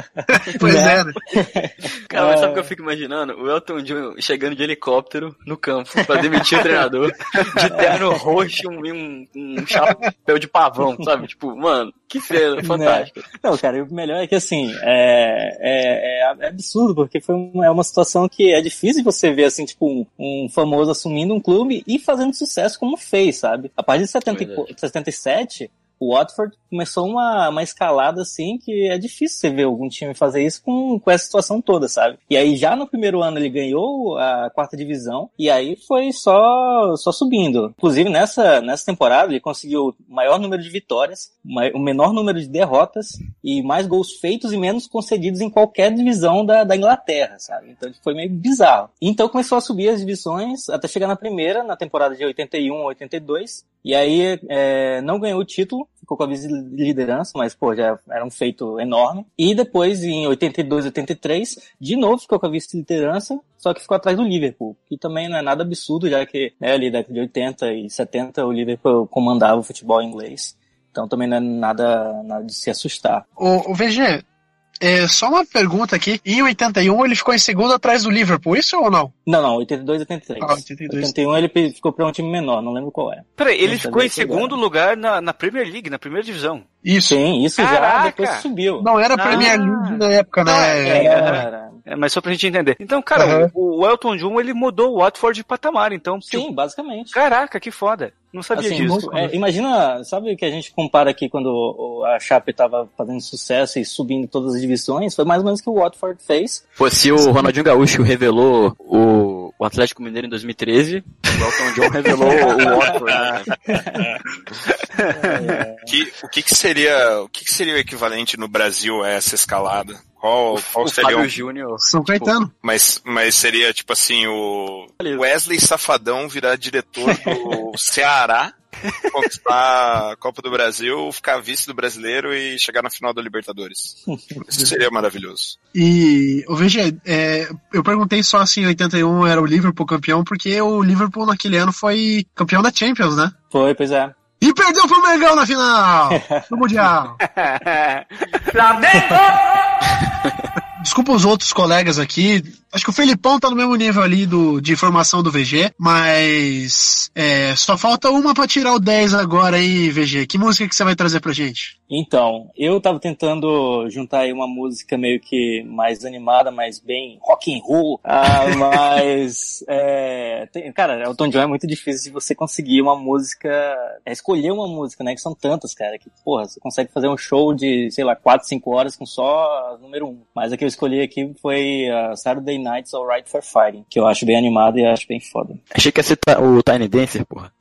pois é, né? Cara, mas sabe o que eu fico imaginando? O Elton John chegando de helicóptero no campo pra demitir o treinador, de terno roxo e um, um, chapéu de pavão, sabe? Tipo, mano, que cena fantástica. Não, cara, o melhor é que assim, é, é, é absurdo, porque foi uma, é uma situação que é difícil você ver, assim, tipo, um, um famoso assumindo um clube e fazendo sucesso como fez, sabe? A partir de 70, 77, o Watford começou uma, uma escalada assim que é difícil você ver algum time fazer isso com, com essa situação toda, sabe? E aí já no primeiro ano ele ganhou a quarta divisão e aí foi só só subindo. Inclusive nessa nessa temporada ele conseguiu o maior número de vitórias, o menor número de derrotas e mais gols feitos e menos concedidos em qualquer divisão da, da Inglaterra, sabe? Então foi meio bizarro. Então começou a subir as divisões até chegar na primeira, na temporada de 81 82 e aí é, não ganhou o título, ficou com a vice-liderança, mas pô, já era um feito enorme. E depois, em 82, 83, de novo ficou com a vice-liderança, só que ficou atrás do Liverpool, que também não é nada absurdo, já que né, ali década de 80 e 70 o Liverpool comandava o futebol inglês. Então também não é nada, nada de se assustar. O, o VG, é, só uma pergunta aqui. Em 81 ele ficou em segundo atrás do Liverpool, isso ou não? Não, não, 82 e 83. Ah, 82. 81 ele ficou pra um time menor, não lembro qual é. Peraí, ele ficou em segundo lugar na, na Premier League, na primeira divisão. Isso. Sim, isso Caraca. já depois subiu. Não era Premier ah. League na época, né? É, era. É, mas só pra gente entender. Então, cara, uhum. o, o, Elton John, ele mudou o Watford de patamar, então. Sim, tipo, basicamente. Caraca, que foda. Não sabia assim, disso. É, imagina, sabe o que a gente compara aqui quando a Chape tava fazendo sucesso e subindo todas as divisões? Foi mais ou menos o que o Watford fez. Pô, se o Ronaldinho Gaúcho revelou o, o Atlético Mineiro em 2013, o Elton John revelou o Watford. Né? que, o que, que seria o que, que seria o equivalente no Brasil a essa escalada? Qual, qual o seria Fábio o... Júnior. São tipo, Caetano. Mas, mas seria tipo assim, o Wesley Safadão virar diretor do Ceará, conquistar a Copa do Brasil, ficar vice do brasileiro e chegar na final da Libertadores. Isso seria maravilhoso. E, o VG, é, eu perguntei só se em 81 era o Liverpool campeão, porque o Liverpool naquele ano foi campeão da Champions, né? Foi, pois é. E perdeu pro Mengão na final do Mundial. Flamengo! Desculpa os outros colegas aqui. Acho que o Felipão tá no mesmo nível ali do, de informação do VG, mas é, só falta uma para tirar o 10 agora aí, VG. Que música que você vai trazer pra gente? Então, eu tava tentando juntar aí uma música meio que mais animada, mas bem rock and roll. Ah, mas, é, tem, cara, Elton John é muito difícil de você conseguir uma música, é, escolher uma música, né? Que são tantas, cara, que, porra, você consegue fazer um show de, sei lá, 4, 5 horas com só número 1. Mas a que eu escolhi aqui foi a Saturday Night's Alright for Fighting, que eu acho bem animado e acho bem foda. Achei que ia ser o Tiny Dancer, porra.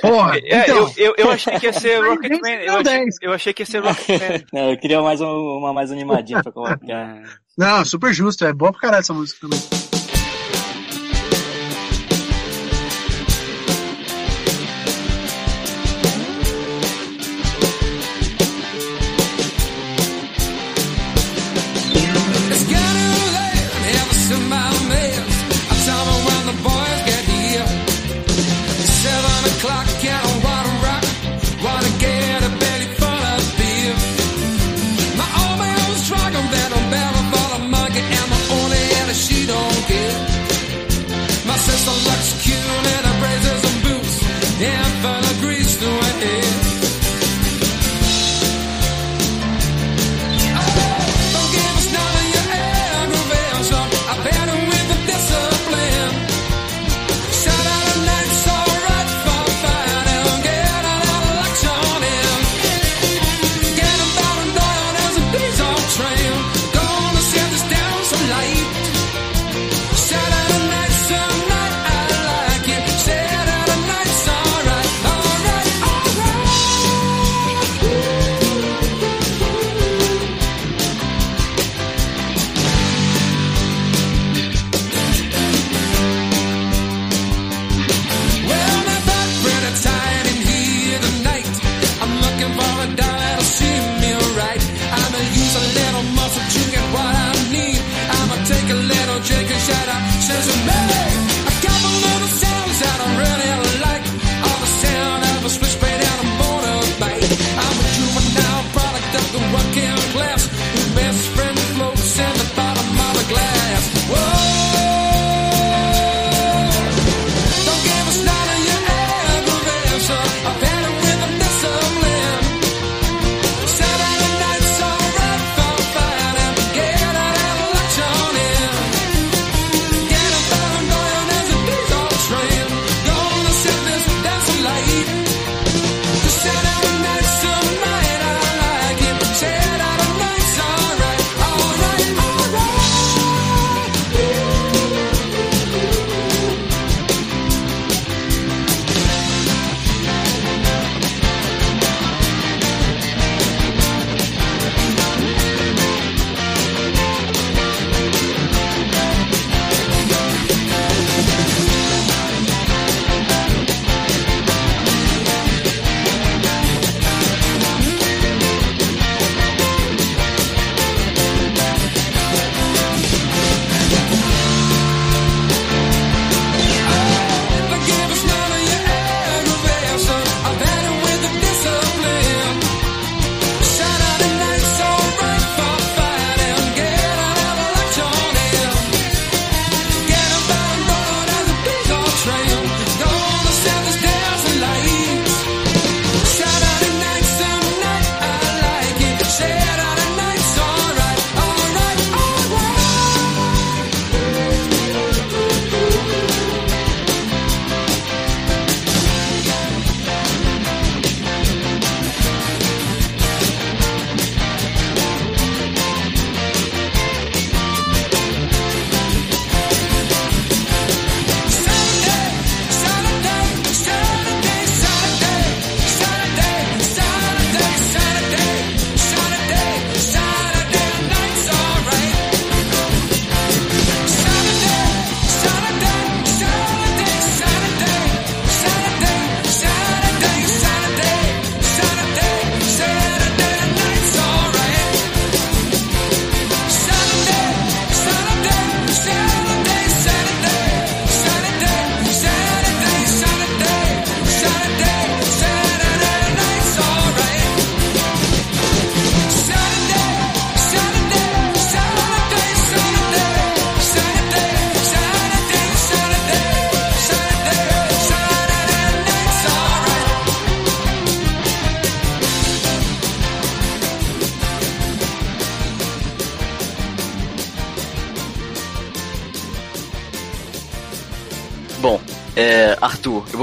Porra! É, então. É, eu, eu, eu, achei que ia ser Rocketman. Eu, eu achei que ia ser Rocketman. Não, eu queria mais uma, uma mais animadinha pra colocar. Não, super justo. É bom pra caralho essa música também.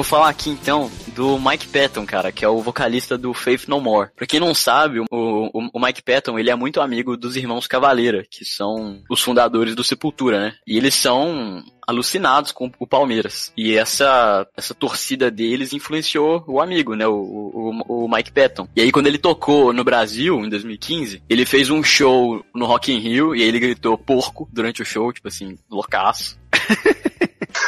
falar aqui então do Mike Patton, cara, que é o vocalista do Faith No More. Pra quem não sabe, o, o, o Mike Patton, ele é muito amigo dos irmãos Cavaleira, que são os fundadores do Sepultura, né? E eles são alucinados com o Palmeiras. E essa, essa torcida deles influenciou o amigo, né? O, o, o, Mike Patton. E aí, quando ele tocou no Brasil, em 2015, ele fez um show no Rock in Rio e aí ele gritou porco durante o show, tipo assim, loucaço.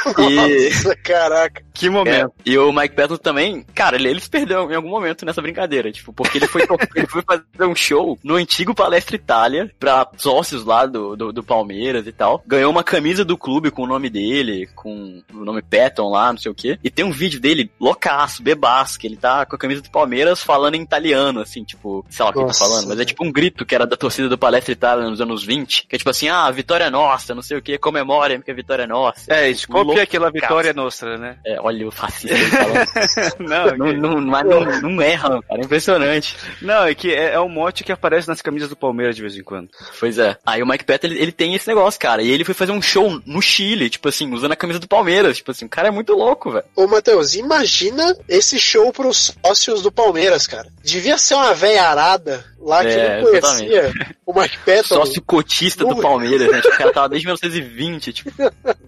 Nossa, e... caraca. Que momento. É, e o Mike Patton também, cara, ele, ele se perdeu em algum momento nessa brincadeira, tipo, porque ele foi, ele foi fazer um show no antigo Palestra Itália pra sócios lá do, do, do Palmeiras e tal. Ganhou uma camisa do clube com o nome dele, com o nome Patton lá, não sei o quê. E tem um vídeo dele loucaço, bebaço, que ele tá com a camisa do Palmeiras falando em italiano, assim, tipo, sei lá o que ele tá falando, mas é tipo um grito que era da torcida do Palestra Itália nos anos 20, que é tipo assim, ah, vitória é nossa, não sei o que, comemorem que a vitória é nossa. É, desculpe Loucaço. aquela vitória nossa, né? É, olha o fascista aí falando. Não, Não, que- não, mas não, não erra, cara. É impressionante. não, é que é, é um mote que aparece nas camisas do Palmeiras de vez em quando. Pois é. Aí o Mike Patton, ele, ele tem esse negócio, cara. E ele foi fazer um show no Chile, tipo assim, usando a camisa do Palmeiras. Tipo assim, o cara é muito louco, velho. Ô, Matheus, imagina esse show pros sócios do Palmeiras, cara. Devia ser uma velha arada lá que É, não conhecia o Mike Patton. Sócio cotista do. Palmeiras, né? Tipo, o cara tava desde 1920, tipo,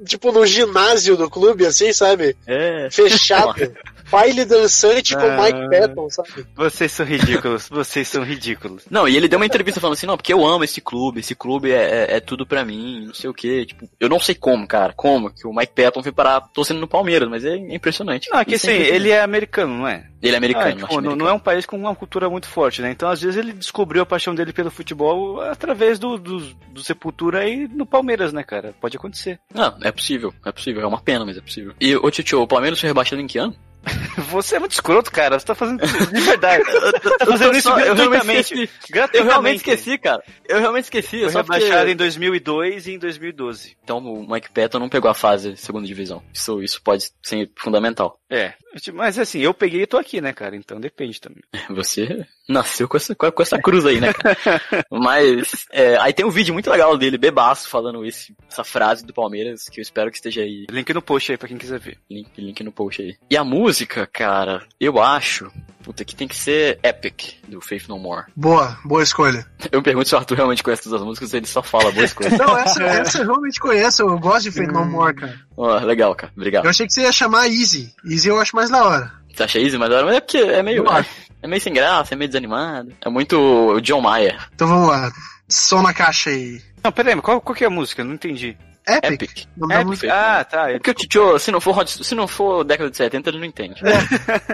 Tipo, no ginásio do clube, assim, sabe? é. Fechado. Baile dançante com o Mike Ah. Patton, sabe? Vocês são ridículos, vocês são ridículos. Não, e ele deu uma entrevista falando assim, não, porque eu amo esse clube, esse clube é, é, é tudo pra mim, não sei o quê. Tipo, eu não sei como, cara, como que o Mike Patton foi parar torcendo no Palmeiras, mas é impressionante. Ah, que Isso assim, é ele é americano, não é? Ele é americano, Ah, acho tipo, não, americano. não é um país com uma cultura muito forte, né? Então, às vezes, ele descobriu a paixão dele pelo futebol através do, do, do Sepultura e no Palmeiras, né, cara? Pode acontecer. Não, é possível, é possível, é uma pena, mas é possível. E, ô Tio, o Palmeiras foi rebaixado em que ano? Você é muito escroto, cara. Você tá fazendo de verdade. tá fazendo isso eu realmente gratuitamente. esqueci. Eu gratuitamente. realmente esqueci, cara. Eu realmente esqueci. Foi só porque... rebaixado em 2002 e em 2012. Então o Mike Patton não pegou a fase segunda divisão. Isso, isso pode ser fundamental. É, mas assim, eu peguei e tô aqui, né, cara? Então depende também. Você nasceu com essa, com essa cruz aí, né? cara? Mas é, aí tem um vídeo muito legal dele, bebaço, falando esse, essa frase do Palmeiras, que eu espero que esteja aí. Link no post aí pra quem quiser ver. Link, link no post aí. E a música, cara, eu acho. Puta, que tem que ser Epic, do Faith No More. Boa, boa escolha. Eu me pergunto se o Arthur realmente conhece todas as músicas, ele só fala boas coisas. Não, essa, essa eu realmente conheço, eu gosto de Fate No More, cara. Ó, legal, cara. Obrigado. Eu achei que você ia chamar Easy. Easy eu acho mais da hora. Você acha easy, mas é porque é meio. Eu acho. É meio sem graça, é meio desanimado. É muito o John Mayer. Então vamos lá. Som na caixa aí. Não, peraí, mas qual, qual que é a música? Não entendi. Epic. Epic. Epic. Ah, tá. É porque o Tio, se não for Hot- se não for década de 70, ele não entende.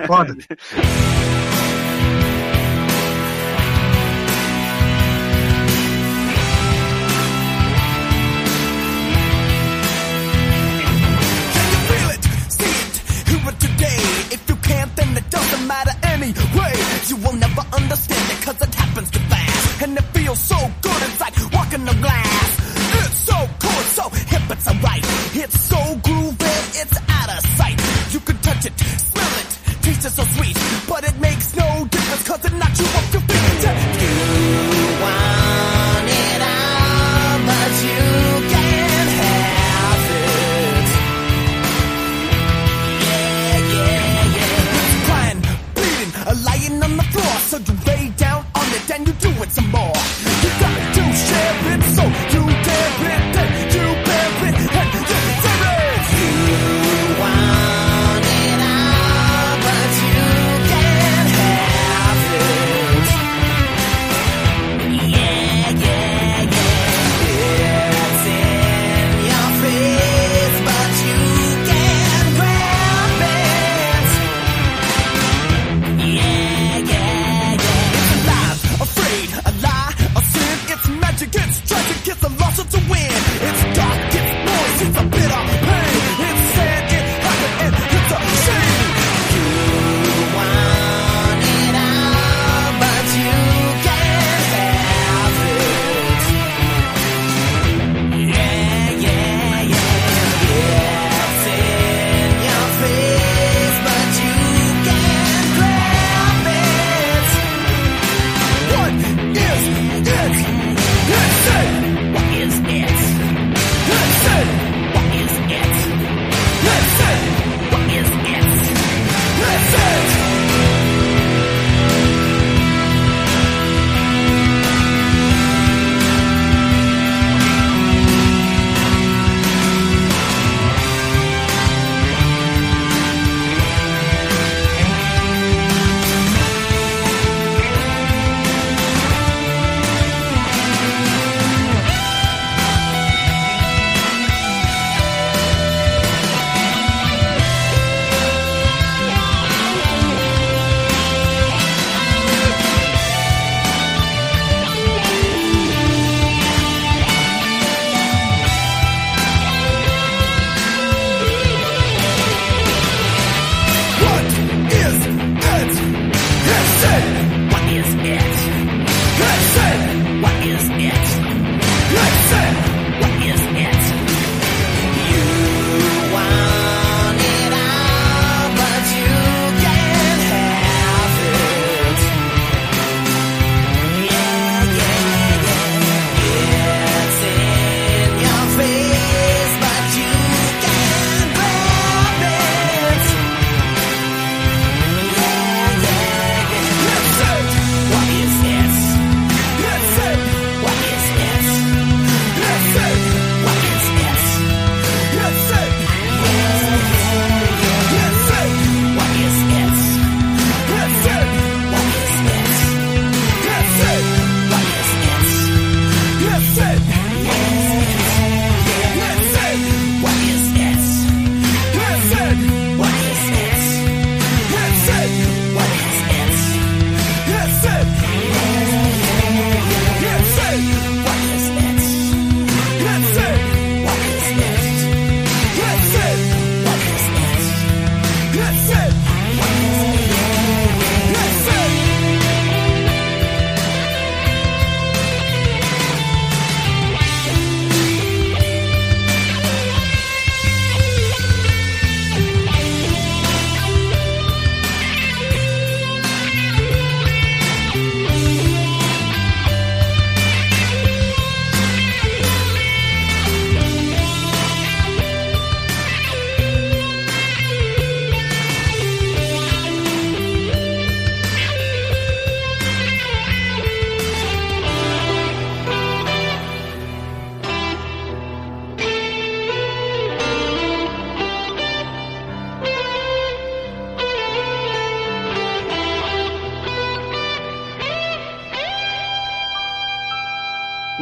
Foda. Feel it, see it, hear it today. If you can't, then it doesn't matter anyway. You will never understand it cause it happens too fast. And it feels so good, it's like walking the glass. so hip, it's. It's so groovy, it's out of sight. You can touch it, smell it, taste it so sweet. But it makes no difference, cause it's not you,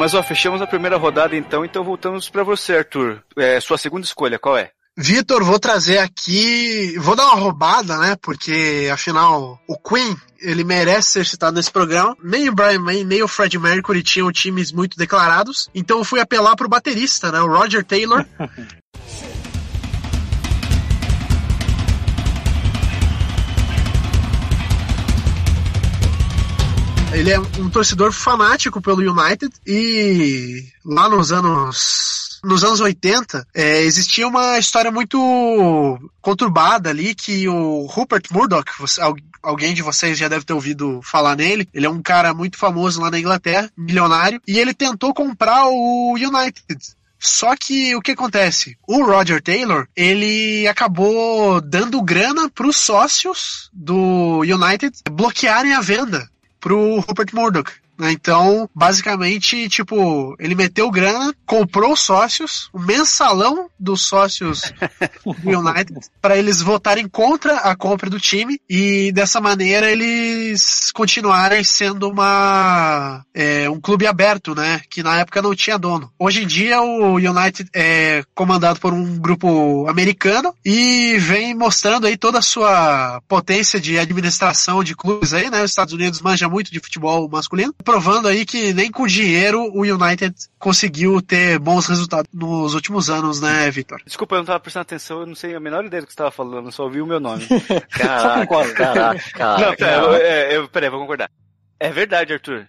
Mas ó, fechamos a primeira rodada então, então voltamos pra você, Arthur. É, sua segunda escolha, qual é? Vitor, vou trazer aqui, vou dar uma roubada, né? Porque afinal o Queen ele merece ser citado nesse programa. Nem o Brian May, nem o Fred Mercury tinham times muito declarados. Então eu fui apelar pro baterista, né? O Roger Taylor. Ele é um torcedor fanático pelo United e lá nos anos nos anos 80 é, existia uma história muito conturbada ali que o Rupert Murdoch, você, alguém de vocês já deve ter ouvido falar nele. Ele é um cara muito famoso lá na Inglaterra, milionário, e ele tentou comprar o United. Só que o que acontece? O Roger Taylor, ele acabou dando grana para os sócios do United bloquearem a venda pro Rupert Murdoch. Né? Então, basicamente, tipo, ele meteu grana, comprou sócios, o mensalão dos sócios do United, para eles votarem contra a compra do time e dessa maneira eles continuarem sendo uma é, um clube aberto, né? Que na época não tinha dono. Hoje em dia o United é comandado por um grupo americano e vem mostrando aí toda a sua potência de administração de clubes aí, né? Os Estados Unidos manja muito de futebol masculino provando aí que nem com dinheiro o United conseguiu ter bons resultados nos últimos anos, né, Vitor? Desculpa, eu não tava prestando atenção, eu não sei a menor ideia do que você tava falando, eu só ouvi o meu nome. Caraca, caraca, caraca. não, pera, eu, é, eu, peraí, vou concordar. É verdade, Arthur.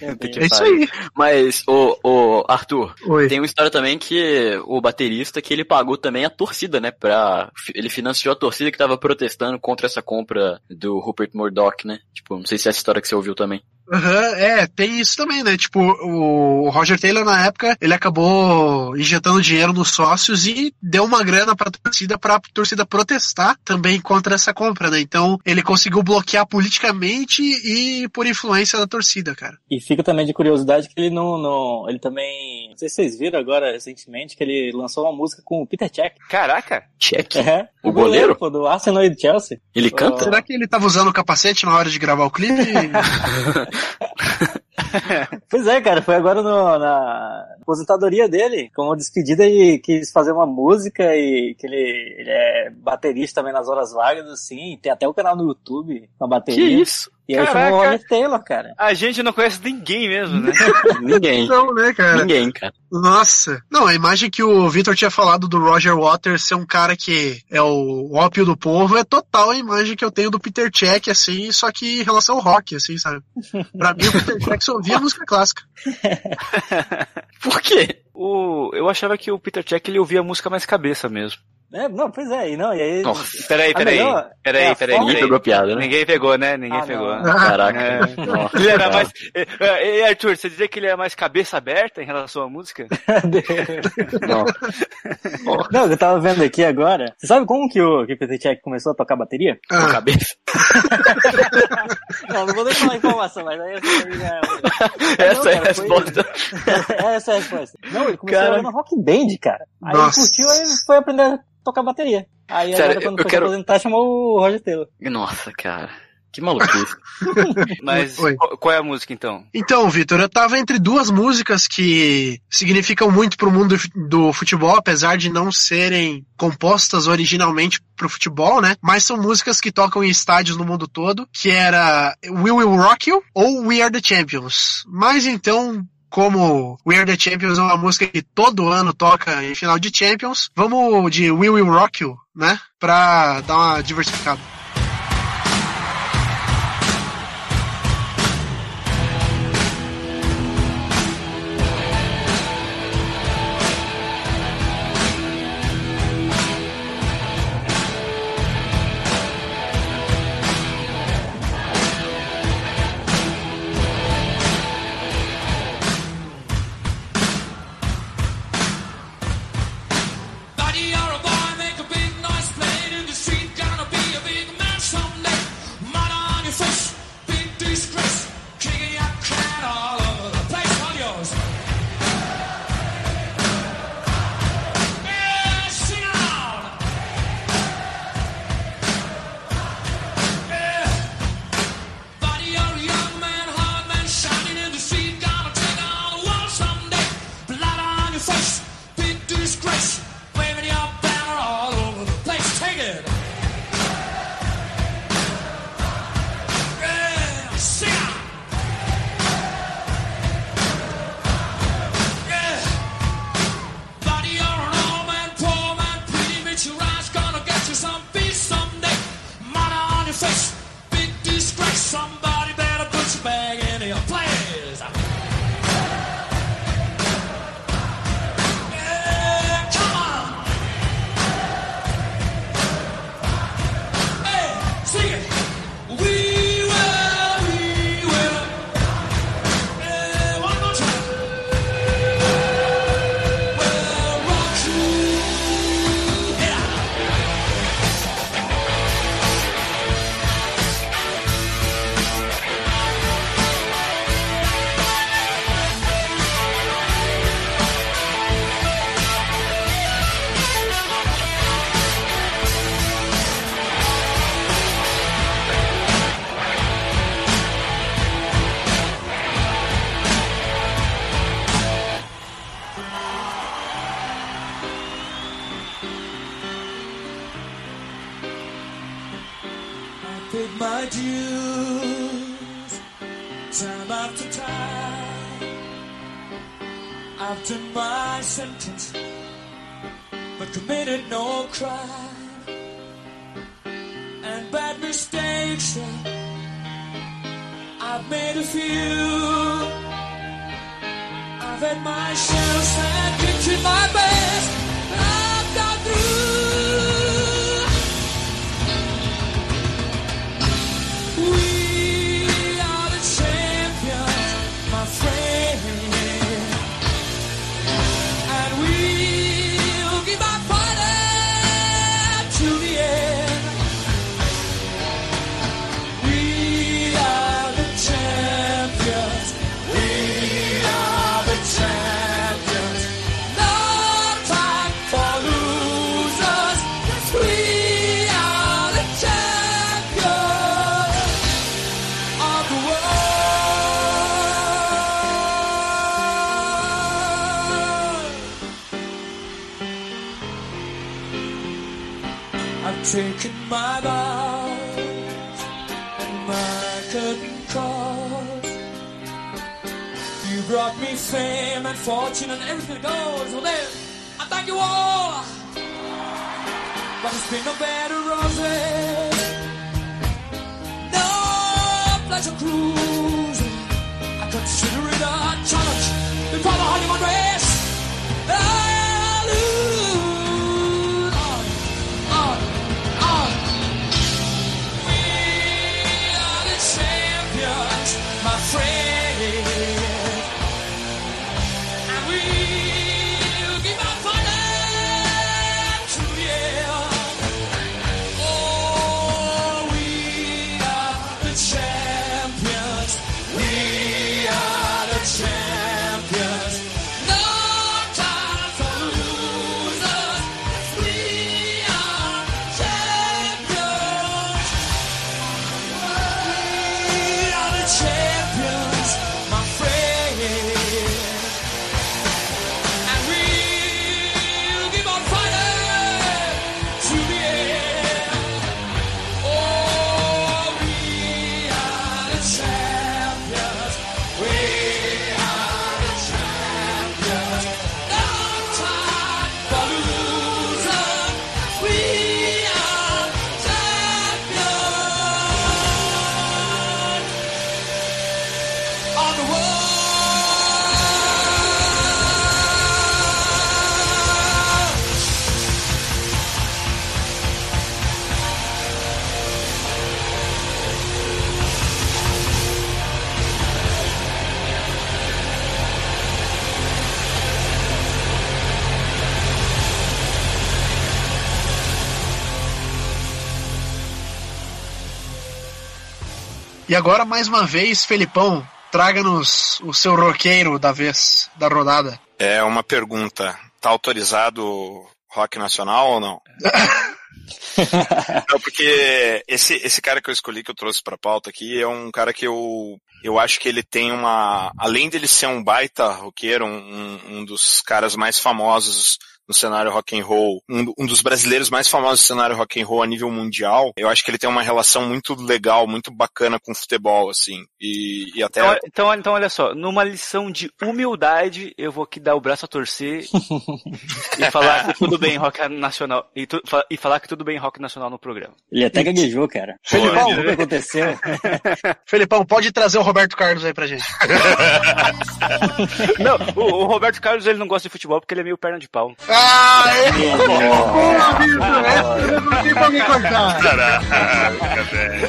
É isso aí. Mas, o, o Arthur, Oi. tem uma história também que o baterista que ele pagou também a torcida, né? Pra, ele financiou a torcida que tava protestando contra essa compra do Rupert Murdoch, né? Tipo, não sei se é essa história que você ouviu também. Uhum, é, tem isso também, né? Tipo, o Roger Taylor, na época, ele acabou injetando dinheiro nos sócios e deu uma grana pra torcida, pra torcida protestar também contra essa compra, né? Então, ele conseguiu bloquear politicamente e por influência da torcida, cara. E fica também de curiosidade que ele não, não. Ele também. Não sei se vocês viram agora recentemente que ele lançou uma música com o Peter Check. Caraca! Check. É. O goleiro? pô, do Arsenal e do Chelsea. Ele canta? Será que ele tava usando o capacete na hora de gravar o clipe? Pois é, cara, foi agora no- na aposentadoria dele, como despedida e quis fazer uma música e que ele, ele é baterista também nas horas vagas, assim, tem até o canal no YouTube com a Que bateria. isso? E aí Caraca. chamou o Roger Taylor, cara. A gente não conhece ninguém mesmo, né? Ninguém. não, né, cara? Ninguém, cara. Nossa. Não, a imagem que o Victor tinha falado do Roger Waters ser um cara que é o ópio do povo é total a imagem que eu tenho do Peter Check, assim, só que em relação ao rock, assim, sabe? Pra mim, o Peter Check só ouvia música clássica. Por quê? o, eu achava que o Peter Check ele ouvia música mais cabeça mesmo. É, não, pois é, e não, e aí... Nossa. Peraí, A peraí. melhor é Peraí, a peraí. Ninguém pegou piada, né? Ninguém pegou, né? Ninguém Ah, pegou. não. Caraca. É. Nossa, Ele era cara. mais. E, e, Arthur, você dizia que ele é mais cabeça aberta em relação à música? Não. não, eu tava vendo aqui agora. Você sabe como que o, que o Peter Check começou a tocar bateria? Com a Ah, cabeça. Não, não vou nem falar a informação, mas aí essa aí já é... Essa é a resposta. Essa é a resposta. Não, ele começou Cara. no rock band, cara. Aí Nossa. ele curtiu e foi aprender a tocar bateria. Aí Sério, agora quando eu foi quero- se aposentar, chamou o Roger Taylor. Nossa, cara. Que maluquice. Mas Oi. qual, qual é a música então? Então, Vitor, eu tava entre duas músicas que significam muito pro mundo do futebol, apesar de não serem compostas originalmente pro futebol, né? Mas são músicas que tocam em estádios no mundo todo, que era We Will Rock You ou We Are the Champions. Mas então, como We Are the Champions é uma música que todo ano toca em final de Champions, vamos de We Will Rock You, né? Pra dar uma diversificada. Christ. My friend. E agora, mais uma vez, Felipão, traga-nos o seu roqueiro da vez, da rodada. É uma pergunta. Tá autorizado rock nacional ou não? não, porque esse, esse cara que eu escolhi, que eu trouxe pra pauta aqui, é um cara que eu, eu acho que ele tem uma. Além dele ser um baita roqueiro, um, um, um dos caras mais famosos no cenário rock and roll, um, um, dos brasileiros mais famosos do cenário rock and roll a nível mundial, eu acho que ele tem uma relação muito legal, muito bacana com o futebol, assim, e, e até... Então, então, então, olha só, numa lição de humildade, eu vou aqui dar o braço a torcer e falar que tudo bem rock nacional, e, tu, e, falar que tudo bem rock nacional no programa. Ele até gaguejou, cara. Felipão, o que aconteceu? Felipão, pode trazer o Roberto Carlos aí pra gente. não, o, o Roberto Carlos, ele não gosta de futebol porque ele é meio perna de pau. Ah, é! Bom aviso! Essa não tem pra me cortar. Caraca, velho.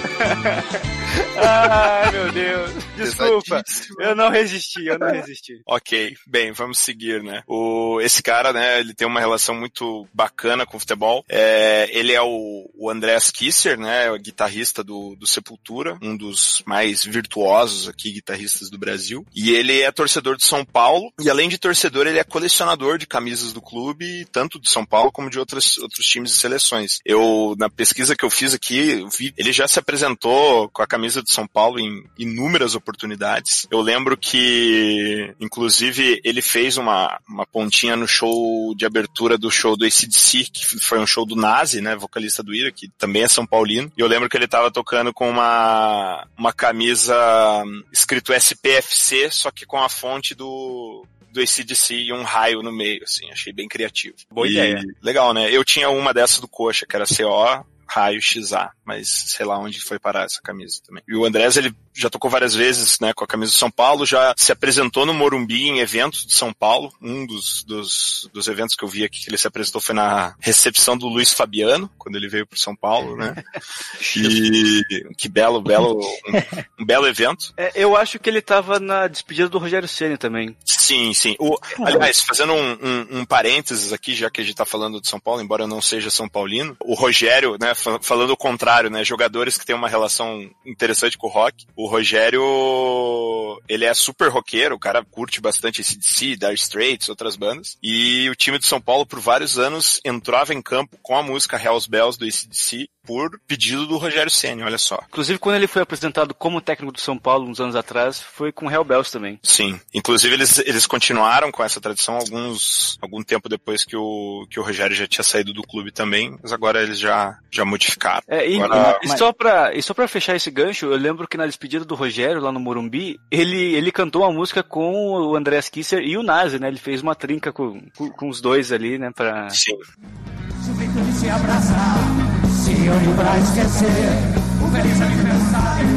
Ai, meu Deus. Desculpa. Eu não resisti, eu não resisti. Ok, bem, vamos seguir, né? O, esse cara, né, ele tem uma relação muito bacana com o futebol. É, ele é o, o Andreas Kisser, né, o guitarrista do, do Sepultura, um dos mais virtuosos aqui, guitarristas do Brasil. E ele é torcedor de São Paulo, e além de torcedor, ele é colecionador de camisas do clube, tanto de São Paulo como de outras, outros times e seleções. Eu, na pesquisa que eu fiz aqui, eu vi, ele já se apresentou com a camisa camisa de São Paulo em inúmeras oportunidades. Eu lembro que, inclusive, ele fez uma, uma pontinha no show de abertura do show do ACDC, que foi um show do Nazi, né, vocalista do Ira, que também é São Paulino. E eu lembro que ele tava tocando com uma, uma camisa escrito SPFC, só que com a fonte do, do ACDC e um raio no meio, assim, achei bem criativo. Boa E ideia. Legal, né? Eu tinha uma dessa do Coxa, que era CO, raio XA, mas sei lá onde foi parar essa camisa também. E o Andrés, ele já tocou várias vezes, né, com a camisa do São Paulo, já se apresentou no Morumbi em eventos de São Paulo. Um dos, dos, dos eventos que eu vi aqui que ele se apresentou foi na recepção do Luiz Fabiano, quando ele veio pro São Paulo, né? E que belo, belo, um, um belo evento. É, eu acho que ele tava na despedida do Rogério Ceni também. Sim, sim. O, aliás, fazendo um, um, um parênteses aqui, já que a gente tá falando de São Paulo, embora eu não seja São Paulino, o Rogério, né, fa- falando o contrário, né, jogadores que têm uma relação interessante com o rock, o Rogério, ele é super roqueiro, o cara curte bastante ACDC, Dire Straits, outras bandas, e o time de São Paulo, por vários anos, entrava em campo com a música Hells Bells do ACDC por pedido do Rogério Senna, olha só. Inclusive, quando ele foi apresentado como técnico do São Paulo uns anos atrás, foi com o Hell Bells também. Sim. Inclusive eles, eles continuaram com essa tradição alguns algum tempo depois que o que o Rogério já tinha saído do clube também, mas agora eles já já modificaram. É, e, Agora- e só pra, e só pra fechar esse gancho, eu lembro que na despedida do Rogério, lá no Morumbi, ele, ele cantou uma música com o Andreas Kisser e o Nazi, né? Ele fez uma trinca com, com, com os dois ali, né? Pra... Sim. Juventude se abraçar, se une pra esquecer o feliz aniversário.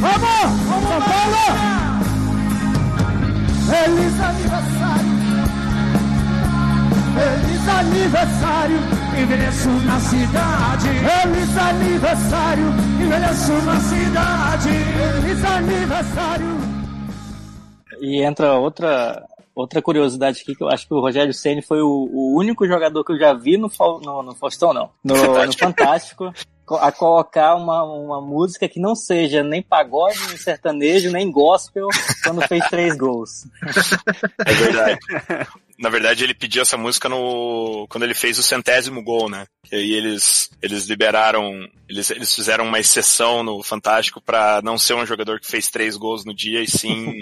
Vamos! Vamos, São Paulo! Feliz aniversário! Feliz aniversário! Envelheço na cidade! Feliz aniversário! Envelheço na cidade! Feliz aniversário! E entra outra, outra curiosidade aqui, que eu acho que o Rogério Ceni foi o, o único jogador que eu já vi no, no, no Faustão, não. No, no Fantástico. A colocar uma, uma música que não seja nem pagode, nem sertanejo, nem gospel, quando fez três gols. É verdade. Na verdade, ele pediu essa música no quando ele fez o centésimo gol, né? Que aí eles eles liberaram, eles, eles fizeram uma exceção no Fantástico pra não ser um jogador que fez três gols no dia e sim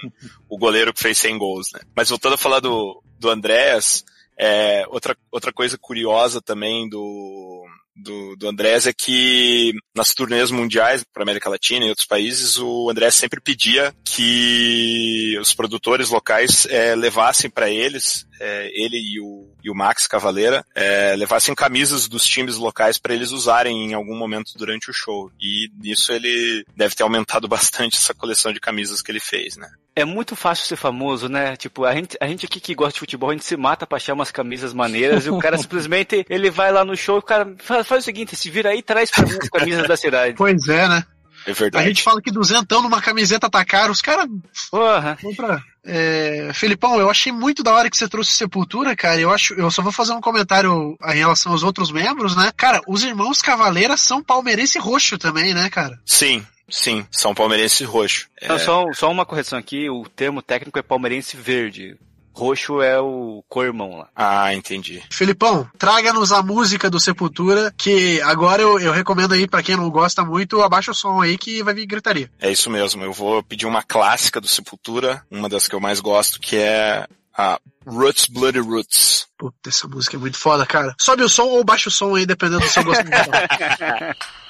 o goleiro que fez 100 gols, né? Mas voltando a falar do do Andréas, é, outra outra coisa curiosa também do do, do Andrés é que nas turnês mundiais para América Latina e outros países, o Andrés sempre pedia que os produtores locais eh, levassem para eles, eh, ele e o, e o Max Cavaleira, eh, levassem camisas dos times locais para eles usarem em algum momento durante o show. E nisso ele deve ter aumentado bastante essa coleção de camisas que ele fez, né? É muito fácil ser famoso, né? Tipo, a gente, a gente aqui que gosta de futebol, a gente se mata pra achar umas camisas maneiras e o cara simplesmente, ele vai lá no show e o cara faz, faz o seguinte, se vira aí e traz pra mim as camisas da cidade. Pois é, né? É A verdade. gente fala que duzentão numa camiseta tá caro, os caras Porra. Compra. É, Felipão, eu achei muito da hora que você trouxe Sepultura, cara. Eu acho, eu só vou fazer um comentário em relação aos outros membros, né? Cara, os irmãos Cavaleira são palmeirense roxo também, né, cara? Sim, sim, São Palmeirense roxo. É, Não, só, só uma correção aqui, o termo técnico é palmeirense verde. Roxo é o co-irmão lá. Ah, entendi. Felipão, traga-nos a música do Sepultura, que agora eu, eu recomendo aí pra quem não gosta muito, abaixa o som aí que vai vir gritaria. É isso mesmo. Eu vou pedir uma clássica do Sepultura, uma das que eu mais gosto, que é a Roots Bloody Roots. Puta, essa música é muito foda, cara. Sobe o som ou baixa o som aí, dependendo do seu gosto musical.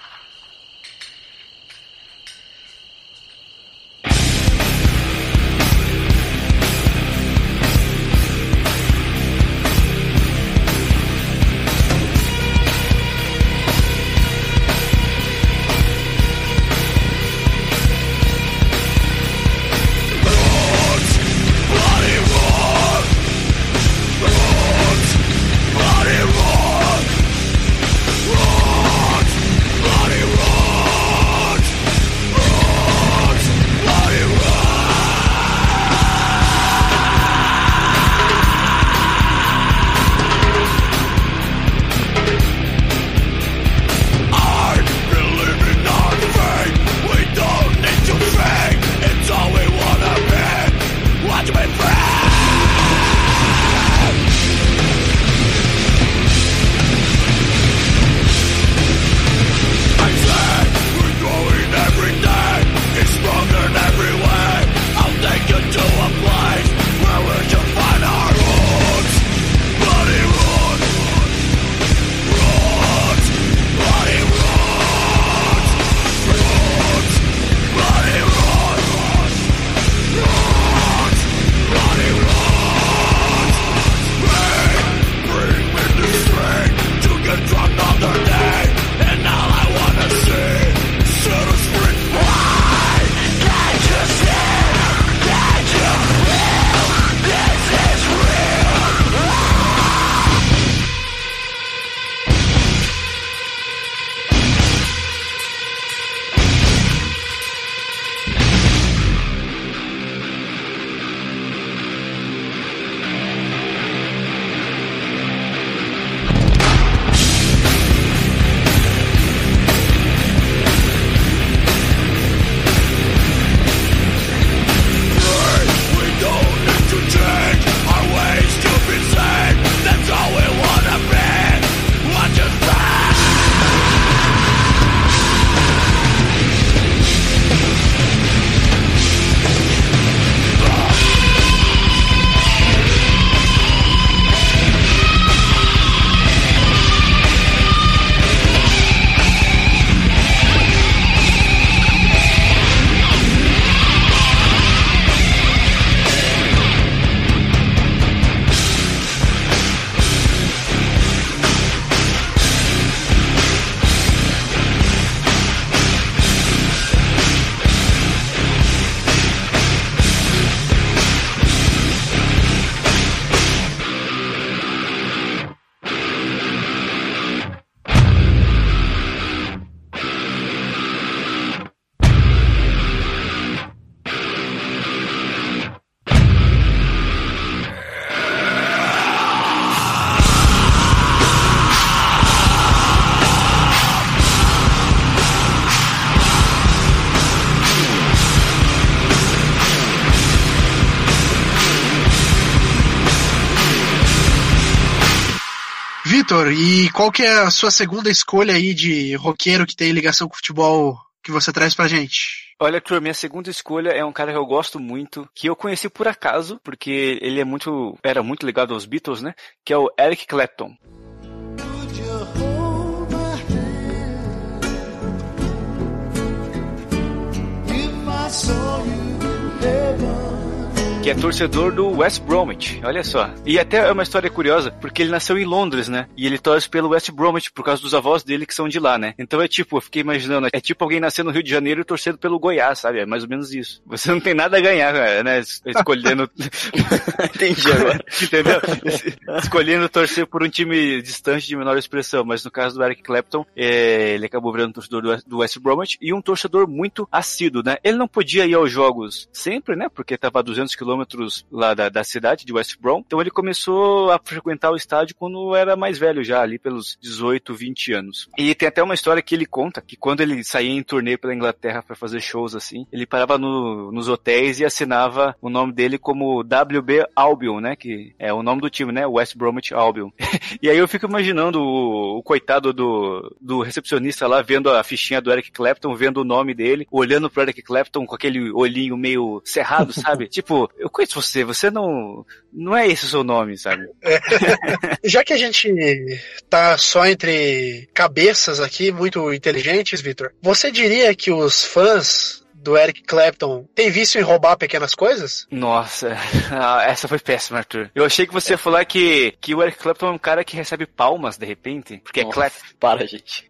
Vitor, e qual que é a sua segunda escolha aí de roqueiro que tem ligação com futebol que você traz pra gente? Olha, Arthur, minha segunda escolha é um cara que eu gosto muito, que eu conheci por acaso, porque ele é muito, era muito ligado aos Beatles, né? Que é o Eric Clapton. Would you hold my hand if I saw you heaven? Que é torcedor do West Bromwich, olha só. E até é uma história curiosa, porque ele nasceu em Londres, né? E ele torce pelo West Bromwich por causa dos avós dele que são de lá, né? Então é tipo, eu fiquei imaginando, é tipo alguém nascer no Rio de Janeiro e torcendo pelo Goiás, sabe? É mais ou menos isso. Você não tem nada a ganhar, né? Escolhendo. Entendi agora. Entendeu? Escolhendo torcer por um time distante de menor expressão, mas no caso do Eric Clapton, é, ele acabou virando torcedor do West- Bromwich e um torcedor muito assíduo, né? Ele não podia ir aos jogos sempre, né? Porque estava a 200 quilômetros lá da, da cidade de West Brom. Então ele começou a frequentar o estádio quando era mais velho já, ali pelos 18, 20 anos. E tem até uma história que ele conta que quando ele saía em turnê pela Inglaterra para fazer shows assim, ele parava no- nos hotéis e assinava o nome dele como WB Albion, né? Que é o nome do time, né? West Bromwich Albion. E aí eu fico imaginando o, o coitado do, do recepcionista lá vendo a fichinha do Eric Clapton, vendo o nome dele, olhando pro Eric Clapton com aquele olhinho meio cerrado, sabe? tipo, eu conheço você, você não. Não é esse o seu nome, sabe? Já que a gente tá só entre cabeças aqui muito inteligentes, Vitor, você diria que os fãs do Eric Clapton têm vício em roubar pequenas coisas? Nossa, essa foi péssima, Arthur. Eu achei que você ia falar que, que o Eric Clapton é um cara que recebe palmas de repente, porque é Nossa, Clapton. Para, gente.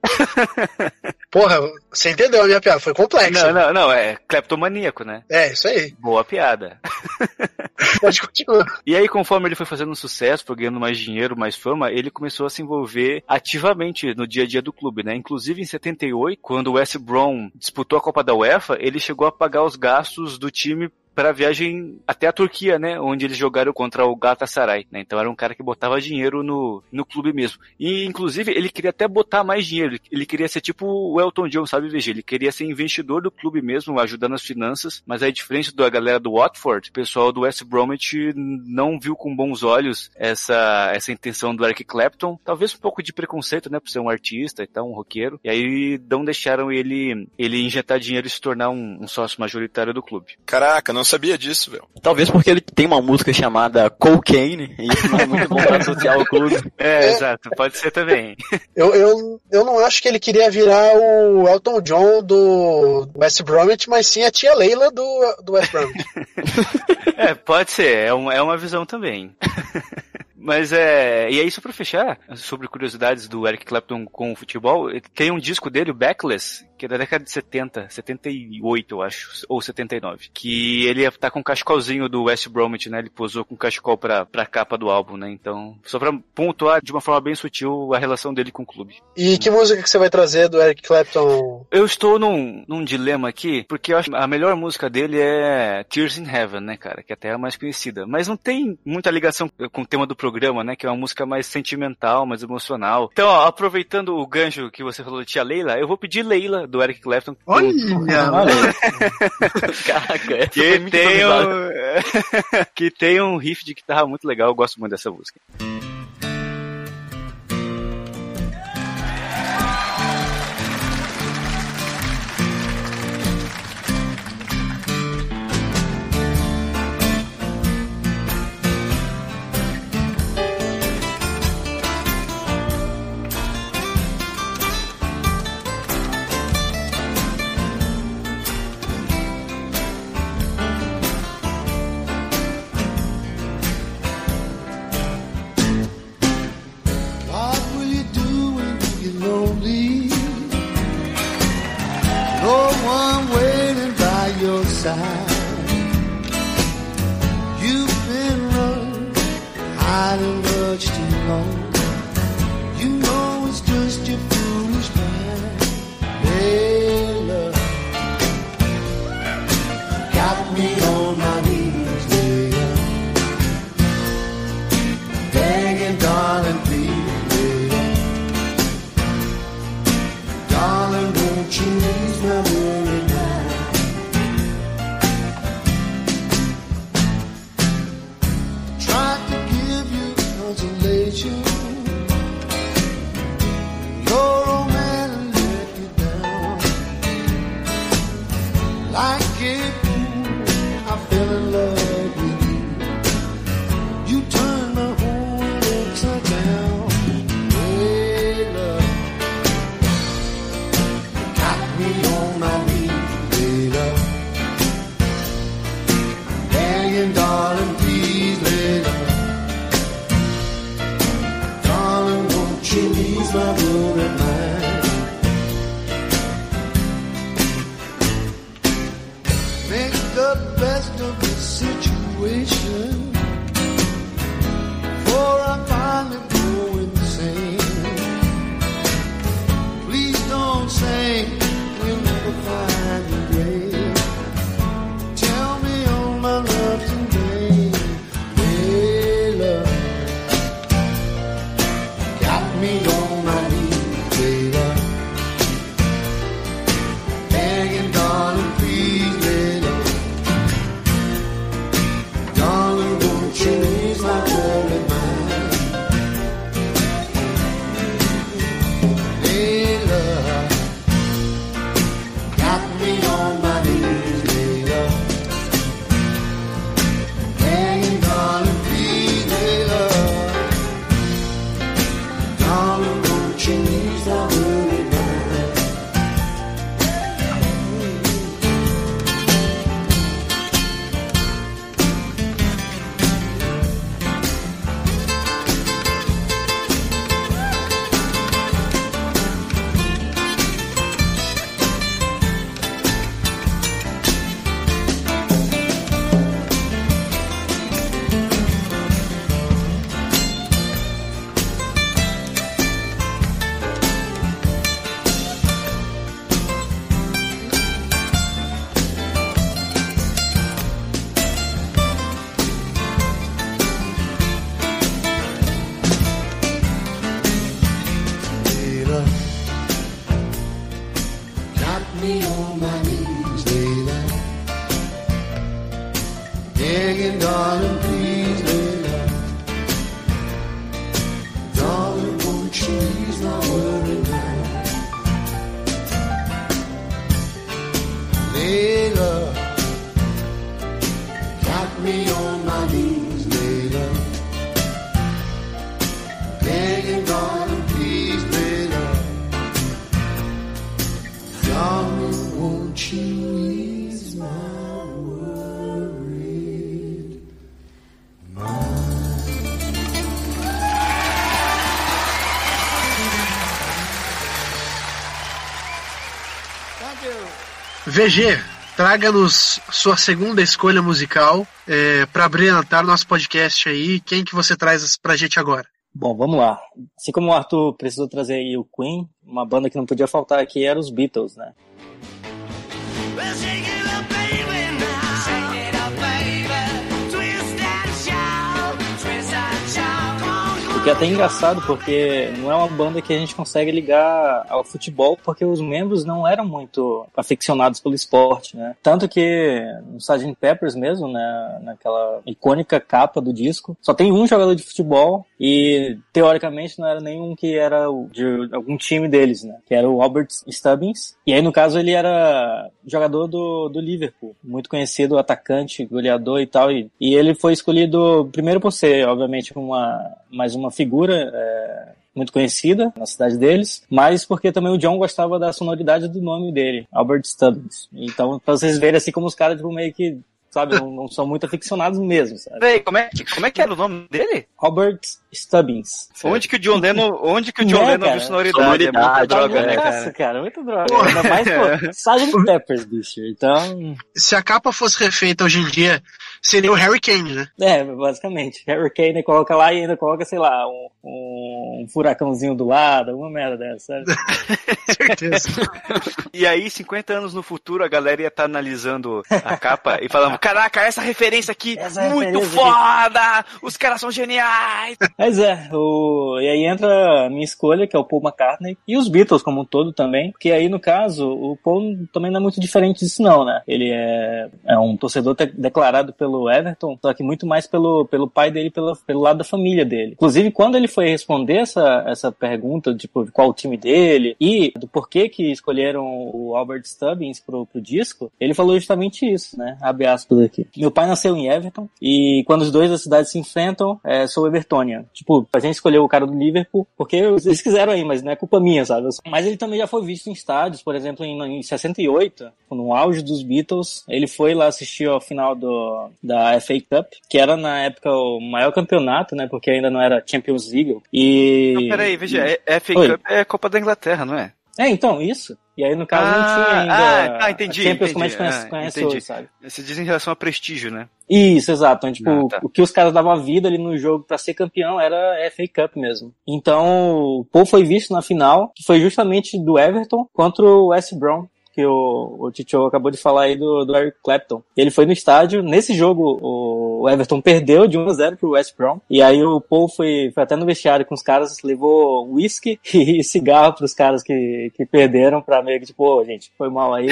Porra, você entendeu a minha piada? Foi complexa. Não, não, não, é cleptomaníaco, né? É, isso aí. Boa piada. Pode continuar. E aí, conforme ele foi fazendo sucesso, foi ganhando mais dinheiro, mais fama, ele começou a se envolver ativamente no dia a dia do clube, né? Inclusive em 78, quando o West Brom disputou a Copa da UEFA, ele chegou a pagar os gastos do time para a viagem até a Turquia, né, onde eles jogaram contra o Galatasaray, né? Então era um cara que botava dinheiro no, no clube mesmo. E inclusive ele queria até botar mais dinheiro, ele queria ser tipo o Elton John, sabe, VG? Ele queria ser investidor do clube mesmo, ajudando as finanças, mas aí diferente da galera do Watford, o pessoal do West Bromwich não viu com bons olhos essa essa intenção do Eric Clapton, talvez um pouco de preconceito, né, por ser um artista e tal, um roqueiro. E aí não deixaram ele ele injetar dinheiro e se tornar um, um sócio majoritário do clube. Caraca, não sabia disso, velho. Talvez porque ele tem uma música chamada Cocaine, e isso não é muito bom pra associar o clube. É, É. exato, pode ser também. Eu, eu, eu não acho que ele queria virar o Elton John do West Bromwich, mas sim a tia Leila do, do West Bromwich. É, pode ser, é, um, é uma visão também. Mas é. E aí, só pra fechar, sobre curiosidades do Eric Clapton com o futebol, tem um disco dele, o Backless, que é da década de 70, 78, eu acho, ou 79. Que ele tá com o cachecolzinho do West Bromwich, né? Ele posou com o cachecol pra, pra capa do álbum, né? Então, só pra pontuar de uma forma bem sutil a relação dele com o clube. E que música que você vai trazer do Eric Clapton? Eu estou num, num dilema aqui, porque eu acho que a melhor música dele é Tears in Heaven, né, cara? Que até é a mais conhecida. Mas não tem muita ligação com o tema do programa, né? Que é uma música mais sentimental, mais emocional. Então, ó, aproveitando o gancho que você falou de Tia Leila, eu vou pedir Leila, do Eric Clapton. Olha! Caraca, essa foi Que tem, um... que tem um riff de guitarra muito legal, eu gosto muito dessa música. me oh, on my VG, traga-nos sua segunda escolha musical é, para brilhantar nosso podcast aí. Quem que você traz pra gente agora? Bom, vamos lá. Assim como o Arthur precisou trazer aí o Queen, uma banda que não podia faltar aqui era os Beatles, né? Well, O que é até engraçado, porque não é uma banda que a gente consegue ligar ao futebol, porque os membros não eram muito aficionados pelo esporte, né? Tanto que no Sgt. Peppers mesmo, né, naquela icônica capa do disco, só tem um jogador de futebol e, teoricamente, não era nenhum que era de algum time deles, né? Que era o Albert Stubbins. E aí, no caso, ele era jogador do, do Liverpool, muito conhecido, atacante, goleador e tal. E, e ele foi escolhido primeiro por ser, obviamente, uma, mais uma figura é, muito conhecida na cidade deles, mas porque também o John gostava da sonoridade do nome dele, Albert Stubbins. Então, pra vocês verem assim como os caras, tipo, meio que, sabe, não, não são muito aficionados mesmo, sabe? Peraí, como é, que- como é que era o nome dele? Albert Stubbins. Onde que o John Lennon, onde que o John Né, Lennon viu sonoridade? É muita Sonoridade, droga, né, Nossa, cara? cara, muito droga. Ainda mais, pô, Sgt. Peppers, bicho. Então, Se a capa fosse refeita hoje em dia, seria o Harry Kane, né? é, basicamente. Harry Kane coloca lá e ainda coloca, sei lá, um, um furacãozinho do lado, alguma merda dessa, sabe? Certeza. E aí, 50 anos no futuro, a galera ia estar analisando a capa e falando, caraca, essa referência aqui, Essa muito referência foda! Os caras são geniais! Mas é, o... e aí entra a minha escolha, que é o Paul McCartney, e os Beatles como um todo também, porque aí no caso, o Paul também não é muito diferente disso não, né? Ele é, é um torcedor declarado pelo Everton, só que muito mais pelo, pelo pai dele, pelo, pelo lado da família dele. Inclusive, quando ele foi responder essa, essa pergunta, tipo, de qual o time dele, e do porquê que escolheram o Albert Stubbins pro, pro disco, ele falou justamente isso, né? Abre aspas aqui. Meu pai nasceu em Everton, e quando os dois da cidade se enfrentam, é, sou Evertonian. Tipo, a gente escolheu o cara do Liverpool porque eles quiseram aí, mas não é culpa minha, sabe? Mas ele também já foi visto em estádios, por exemplo, em, em 68, no auge dos Beatles, ele foi lá assistir ao final do, da FA Cup, que era na época o maior campeonato, né? Porque ainda não era Champions League. E. Não, peraí, veja, é, FA Oi. Cup é Copa da Inglaterra, não é? É, então, isso. E aí, no caso, não Ah, tinha ainda. ah, tá, entendi, Champions como a entendi, gente conhece, ah, conhece hoje, sabe? Você diz em relação a prestígio, né? Isso, exato. Então, tipo, Ah, tá. o que os caras davam a vida ali no jogo pra ser campeão era FA Cup mesmo. Então, o Paul foi visto na final, que foi justamente do Everton contra o West Brom. Que o, o Tito acabou de falar aí do, do Eric Clapton. Ele foi no estádio, nesse jogo o Everton perdeu de 1 a 0 pro West Brom. E aí o Paul foi, foi até no vestiário com os caras, levou whisky e cigarro pros caras que, que perderam pra meio que tipo, ô gente, foi mal aí,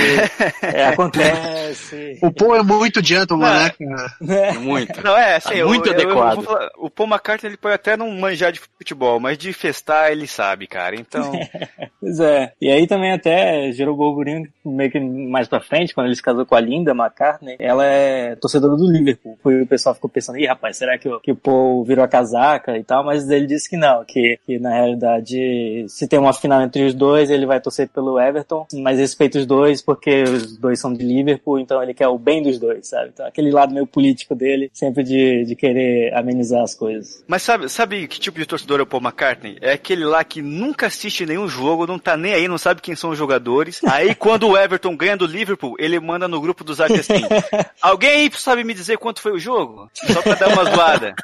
é, acontece. O Paul é muito gentleman, né, cara? né? Muito. Não, é, assim, eu- muito eu- eu adequado. vou falar, o Paul McCartney ele pode até não manjar de futebol, mas de festar ele sabe, cara. Então, Pois é. E aí também até gerou burburinho meio que mais pra frente, quando ele se casou com a Linda McCartney. Ela é torcedora do Liverpool. Foi, o pessoal ficou pensando, ih, rapaz, será que o, que o Paul virou a casaca e tal? Mas ele disse que não, que, que na realidade, se tem uma final entre os dois, ele vai torcer pelo Everton, mas respeita os dois porque os dois são de Liverpool, então ele quer o bem dos dois, sabe? Então aquele lado meio político dele, sempre de, de querer amenizar as coisas. mas sabe, sabe que tipo de torcedor é o Paul McCartney? É aquele lá que nunca assiste nenhum jogo, não tá nem aí, não sabe quem são os jogadores. Aí quando o Everton ganha do Liverpool, ele manda no grupo do Zap assim: Alguém aí sabe me dizer quanto foi o jogo? Só pra dar uma zoada.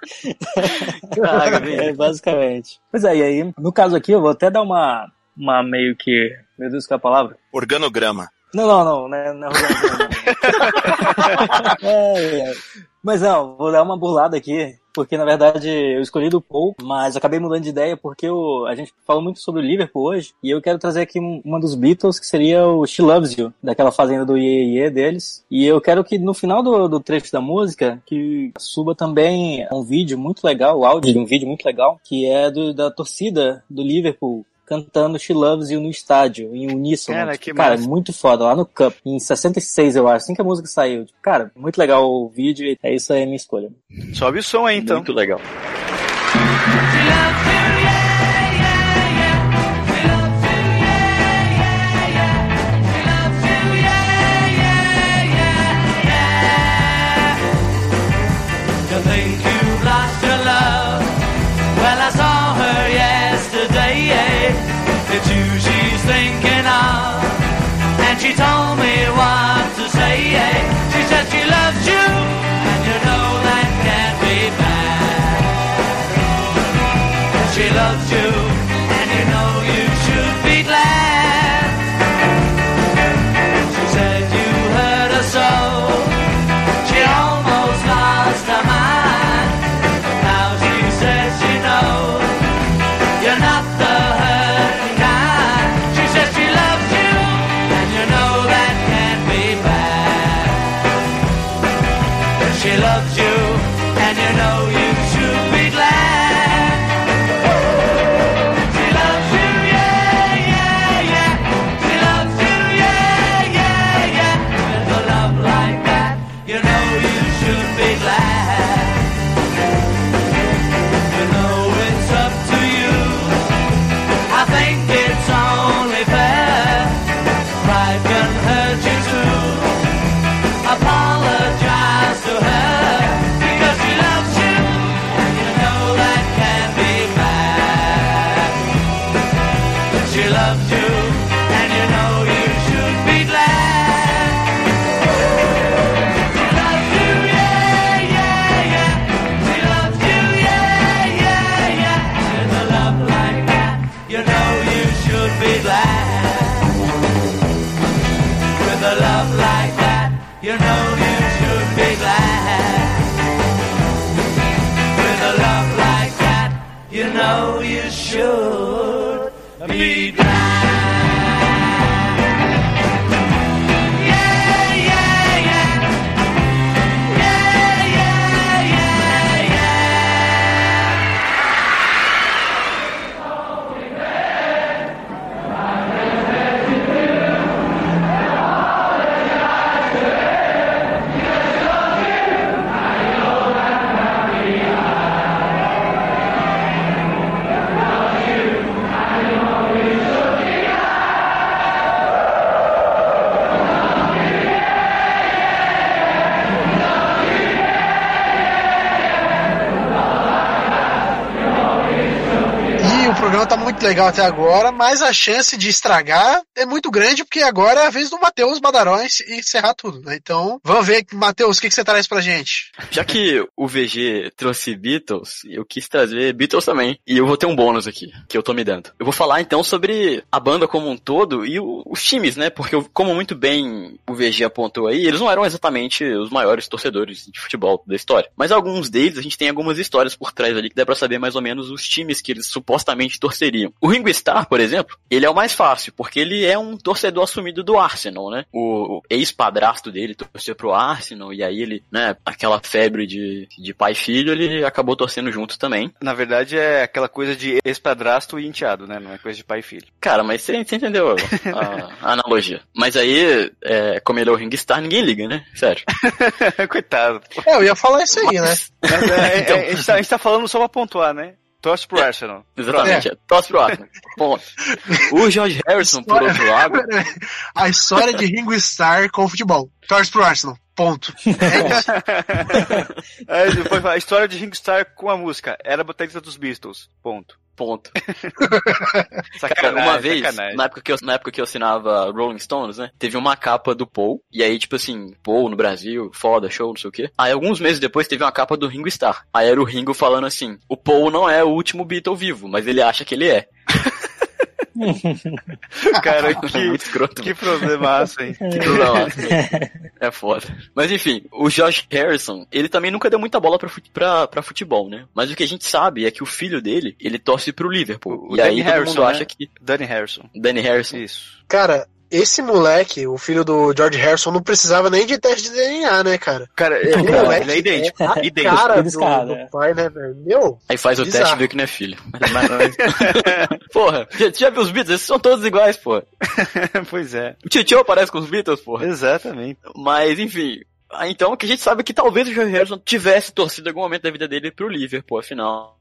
Caraca, velho. É, basicamente. Pois é, e aí, no caso aqui, eu vou até dar uma, uma meio que. Meu Deus, qual é a palavra? Organograma. Não, não, não, né? Não, é organograma, não. É, é. Mas não, vou dar uma burlada aqui, porque na verdade eu escolhi do Paul, mas acabei mudando de ideia porque eu, a gente falou muito sobre o Liverpool hoje, e eu quero trazer aqui um- uma dos Beatles, que seria o She Loves You, daquela fazenda do Ye Ye deles. E eu quero que no final do, do trecho da música, que suba também um vídeo muito legal, o áudio de um vídeo muito legal, que é do, da torcida do Liverpool cantando She Loves You no estádio, em uníssono. Cara, Tipo, que cara, massa. muito foda, lá no Cup, em 66 eu acho, assim que a música saiu. Tipo, cara, muito legal o vídeo e é isso aí a minha escolha. Sobe o som aí, então. Muito legal. Me. Legal até agora, mas a chance de estragar é muito grande, porque agora é a vez do Matheus Badarões encerrar tudo, né? Então, vamos ver, Matheus, o que, que você traz pra gente? Já que o VG trouxe Beatles, eu quis trazer Beatles também. E eu vou ter um bônus aqui, que eu tô me dando. Eu vou falar então sobre a banda como um todo e o- os times, né? Porque, como muito bem o VG apontou aí, eles não eram exatamente os maiores torcedores de futebol da história. Mas alguns deles, a gente tem algumas histórias por trás ali que dá pra saber mais ou menos os times que eles supostamente torceriam. O Ringo Starr, por exemplo, ele é o mais fácil, porque ele é um torcedor assumido do Arsenal, né? O ex-padrasto dele torceu pro Arsenal, e aí ele, né, aquela febre de, de pai e filho, ele acabou torcendo junto também. Na verdade, é aquela coisa de ex-padrasto e enteado, né? Não é coisa de pai e filho. Cara, mas você, você entendeu a, a analogia. Mas aí, é, como ele é o Ring Star, ninguém liga, né? Sério. Coitado. É, eu ia falar isso aí, né? Mas, é, Então. é, a, gente tá, a gente tá falando só pra pontuar, né? Torce pro Arsenal. Exatamente. É. Torce pro Arsenal. Ponto. O George Harrison, por outro lado, A história de Ringo Starr com o futebol. Torce pro Arsenal. Ponto. É isso. É, depois a história de Ringstar com a música. Era baterista dos Beatles. Ponto. Ponto. Cara, uma vez, sacanagem. na época, que eu, na época que eu assinava Rolling Stones, né? Teve uma capa do Paul. E aí, tipo assim, Paul no Brasil, foda, show, não sei o quê. Aí, alguns meses depois, teve uma capa do Ringo Starr. Aí era o Ringo falando assim: o Paul não é o último Beatle vivo, mas ele acha que ele é. Cara, que, Muito escroto. que problemaço, hein? Que problema. É foda. Mas enfim, o Josh Harrison, ele também nunca deu muita bola pra, pra, pra futebol, né? Mas o que a gente sabe é que o filho dele, ele torce pro Liverpool. O e aí Danny todo Harrison, mundo né? acha que Danny Harrison. Danny Harrison. Isso. Cara, esse moleque, o filho do George Harrison, não precisava nem de teste de DNA, né, cara? Cara, é, O cara, moleque ele é idêntico. a idêntico. cara do, descarado, do é. pai, né, velho? Meu, Aí faz o Bizarro. teste e vê que não é filho. porra, já, já viu os Beatles? Esses são todos iguais, porra. pois é. O Tio parece com os Beatles, porra. Exatamente. Mas, enfim. ah, Então, o que a gente sabe é que talvez o Joe Harrison tivesse torcido em algum momento da vida dele pro Liverpool, afinal,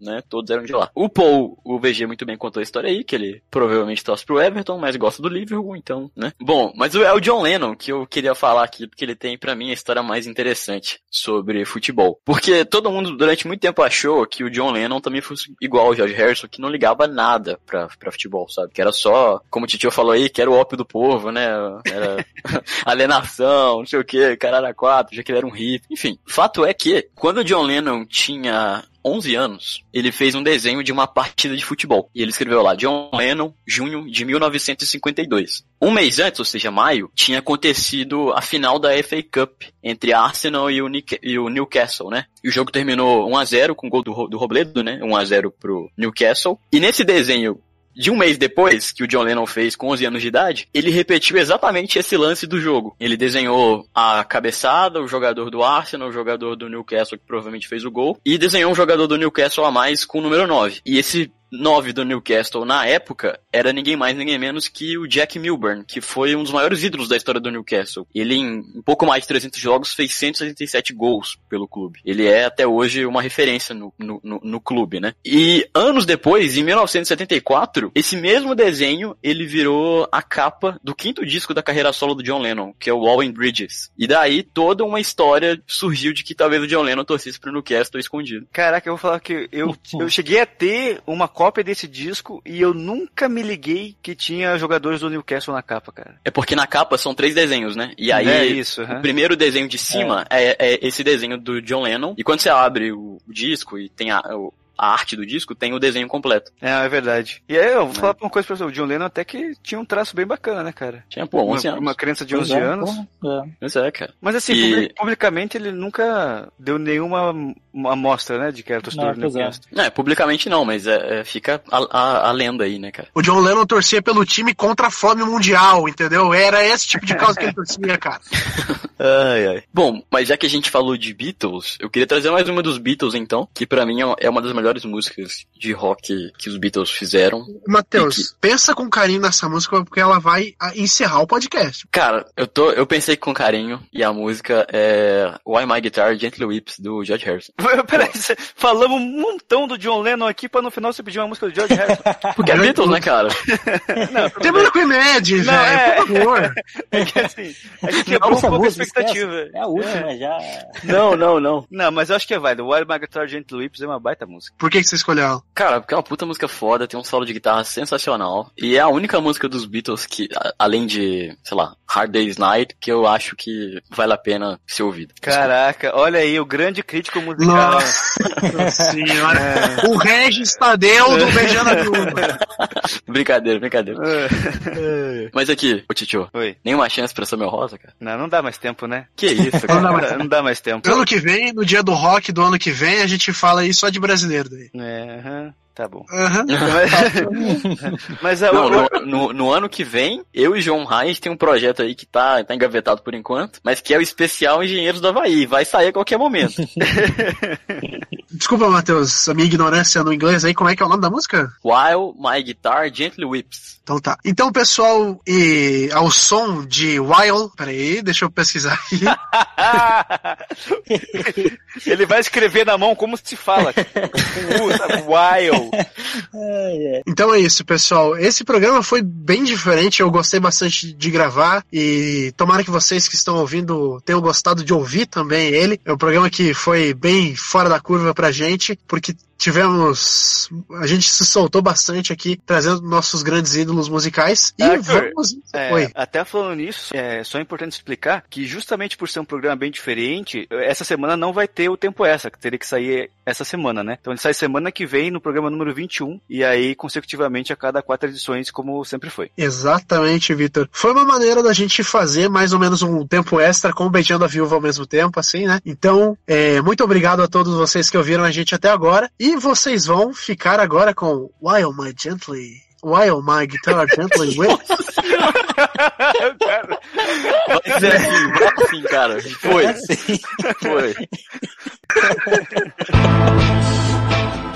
né, todos eram de lá. O Paul, o VG muito bem contou a história aí, que ele provavelmente torce pro Everton, mas gosta do Liverpool, então, né. Bom, mas é o John Lennon que eu queria falar aqui, porque ele tem pra mim a história mais interessante sobre futebol. Porque todo mundo durante muito tempo achou que o John Lennon também fosse igual ao George Harrison, que não ligava nada pra, pra futebol, sabe? Que era só, como o Titio falou aí, que era o ópio do povo, né? Era alienação, não sei o que, caralho, quatro, já que ele era um hippie. Enfim, fato é que, quando o John Lennon tinha 11 anos, ele fez um desenho de uma partida de futebol. E ele escreveu lá, John Lennon, junho de 1952. Um mês antes, ou seja, maio, tinha acontecido a final da FA Cup entre Arsenal e o, Nick- e o Newcastle, né? E o jogo terminou 1x0 com o gol do, do Robledo, né? 1x0 pro Newcastle. E nesse desenho de um mês depois, que o John Lennon fez com 11 anos de idade, ele repetiu exatamente esse lance do jogo. Ele desenhou a cabeçada, o jogador do Arsenal, o jogador do Newcastle, que provavelmente fez o gol, e desenhou um jogador do Newcastle a mais com o número 9. E esse 9 do Newcastle na época era ninguém mais, ninguém menos que o Jack Milburn, que foi um dos maiores ídolos da história do Newcastle. Ele, em um pouco mais de 300 jogos, fez 167 gols pelo clube. Ele é até hoje uma referência no, no, no, no clube, né? E anos depois, em 1974, esse mesmo desenho ele virou a capa do quinto disco da carreira solo do John Lennon, que é o Wall and Bridges. E daí toda uma história surgiu de que talvez o John Lennon torcesse pro Newcastle escondido. Caraca, eu vou falar que eu, eu cheguei a ter uma cópia desse disco e eu nunca me liguei que tinha jogadores do Newcastle na capa, cara. É porque na capa são três desenhos, né? E aí é isso, O aham. primeiro desenho de cima é. é esse desenho do John Lennon. E quando você abre o, o disco e tem a, o- a arte do disco, tem o desenho completo. É, é verdade. E aí eu vou falar uma coisa pra você, o John Lennon até que tinha um traço bem bacana, né, cara? Tinha, pô, 11 uma, anos. uma criança de Pois 11 é, anos. porra, é. Pois é, cara. Mas assim, E- publi- publicamente ele nunca deu nenhuma uma amostra, né, de que era torcedor Não, do é. Newcastle. É, publicamente não, mas é, é, fica a, a, a lenda aí, né, cara? o John Lennon torcia pelo time contra a fome mundial, entendeu? Era esse tipo de causa que ele torcia, cara. Ai, ai. Bom, mas já que a gente falou de Beatles, eu queria trazer mais uma dos Beatles, então, que pra mim é uma das melhores músicas de rock que os Beatles fizeram. Matheus, pensa com carinho nessa música porque ela vai ah, encerrar o podcast. Cara, eu tô, eu pensei com carinho e a música é Why My Guitar Gently Whips do George Harrison. Peraí, cê- falamos um montão do John Lennon aqui pra no final você pedir uma música do George Harrison. Porque é Beatles, né, cara? Não, Termina com Imagine, Não, velho, é. por favor. É que assim, a gente quebrou um pouco a expectativa. esquece. É a última já. Não, não, não. Não, mas eu acho que é válido. Wild My Guitar Gentle Lips é uma baita música. Por que, que você escolheu ela? Cara, porque é uma puta música foda, tem um solo de guitarra sensacional. E é a única música dos Beatles que, além de, sei lá, Hard Day's Night, que eu acho que vale a pena ser ouvida. Caraca, olha aí, o grande crítico musical. Nossa senhora. O Regis Tadeu do Beijando a Viúva. brincadeira, brincadeira. Mas aqui, ô Titio, Oi. nenhuma chance pra Samuel Rosa, cara? Não, não dá mais tempo, né? Que isso, Não cara? dá mais Não dá mais tempo. Ano que vem, no dia do rock do ano que vem, a gente fala aí só de brasileiro daí. É, aham, tá bom. Aham. Mas, mas a, Não, o- no, no- no ano que vem, eu e João Reis tem um projeto aí que tá, tá engavetado por enquanto, mas que é o especial Engenheiros do Havaí. Vai sair a qualquer momento. Desculpa, Matheus, a minha ignorância no inglês aí, como é que é o nome da música? While My Guitar Gently Whips. Então tá. Então, pessoal, e ao som de Wild. Peraí, deixa eu pesquisar aqui. Ele vai escrever na mão como se fala. Com U, sabe? Wild. Ai, ai. Então é isso, pessoal. Esse programa foi bem diferente, eu gostei bastante de gravar e tomara que vocês que estão ouvindo tenham gostado de ouvir também ele. É um programa que foi bem fora da curva pra gente, porque tivemos. A gente se soltou bastante aqui, trazendo nossos grandes ídolos musicais. E Arthur, vamos. É, Oi. até falando nisso, é só importante explicar que justamente por ser um programa bem diferente, essa semana não vai ter o tempo extra, que teria que sair essa semana, né? Então ele sai semana que vem no programa número 21 e aí consecutivamente a cada quatro edições, como sempre foi. Exatamente, Vitor. Foi uma maneira da gente fazer mais ou menos um tempo extra com o Beijando a Viúva ao mesmo tempo, assim, né? Então, é, muito obrigado a todos vocês que ouviram a gente até agora. E vocês vão ficar agora com While My Gently. While My Guitar Gently Whip. Cara, Vai ser assim, vai assim, cara. Foi. Foi.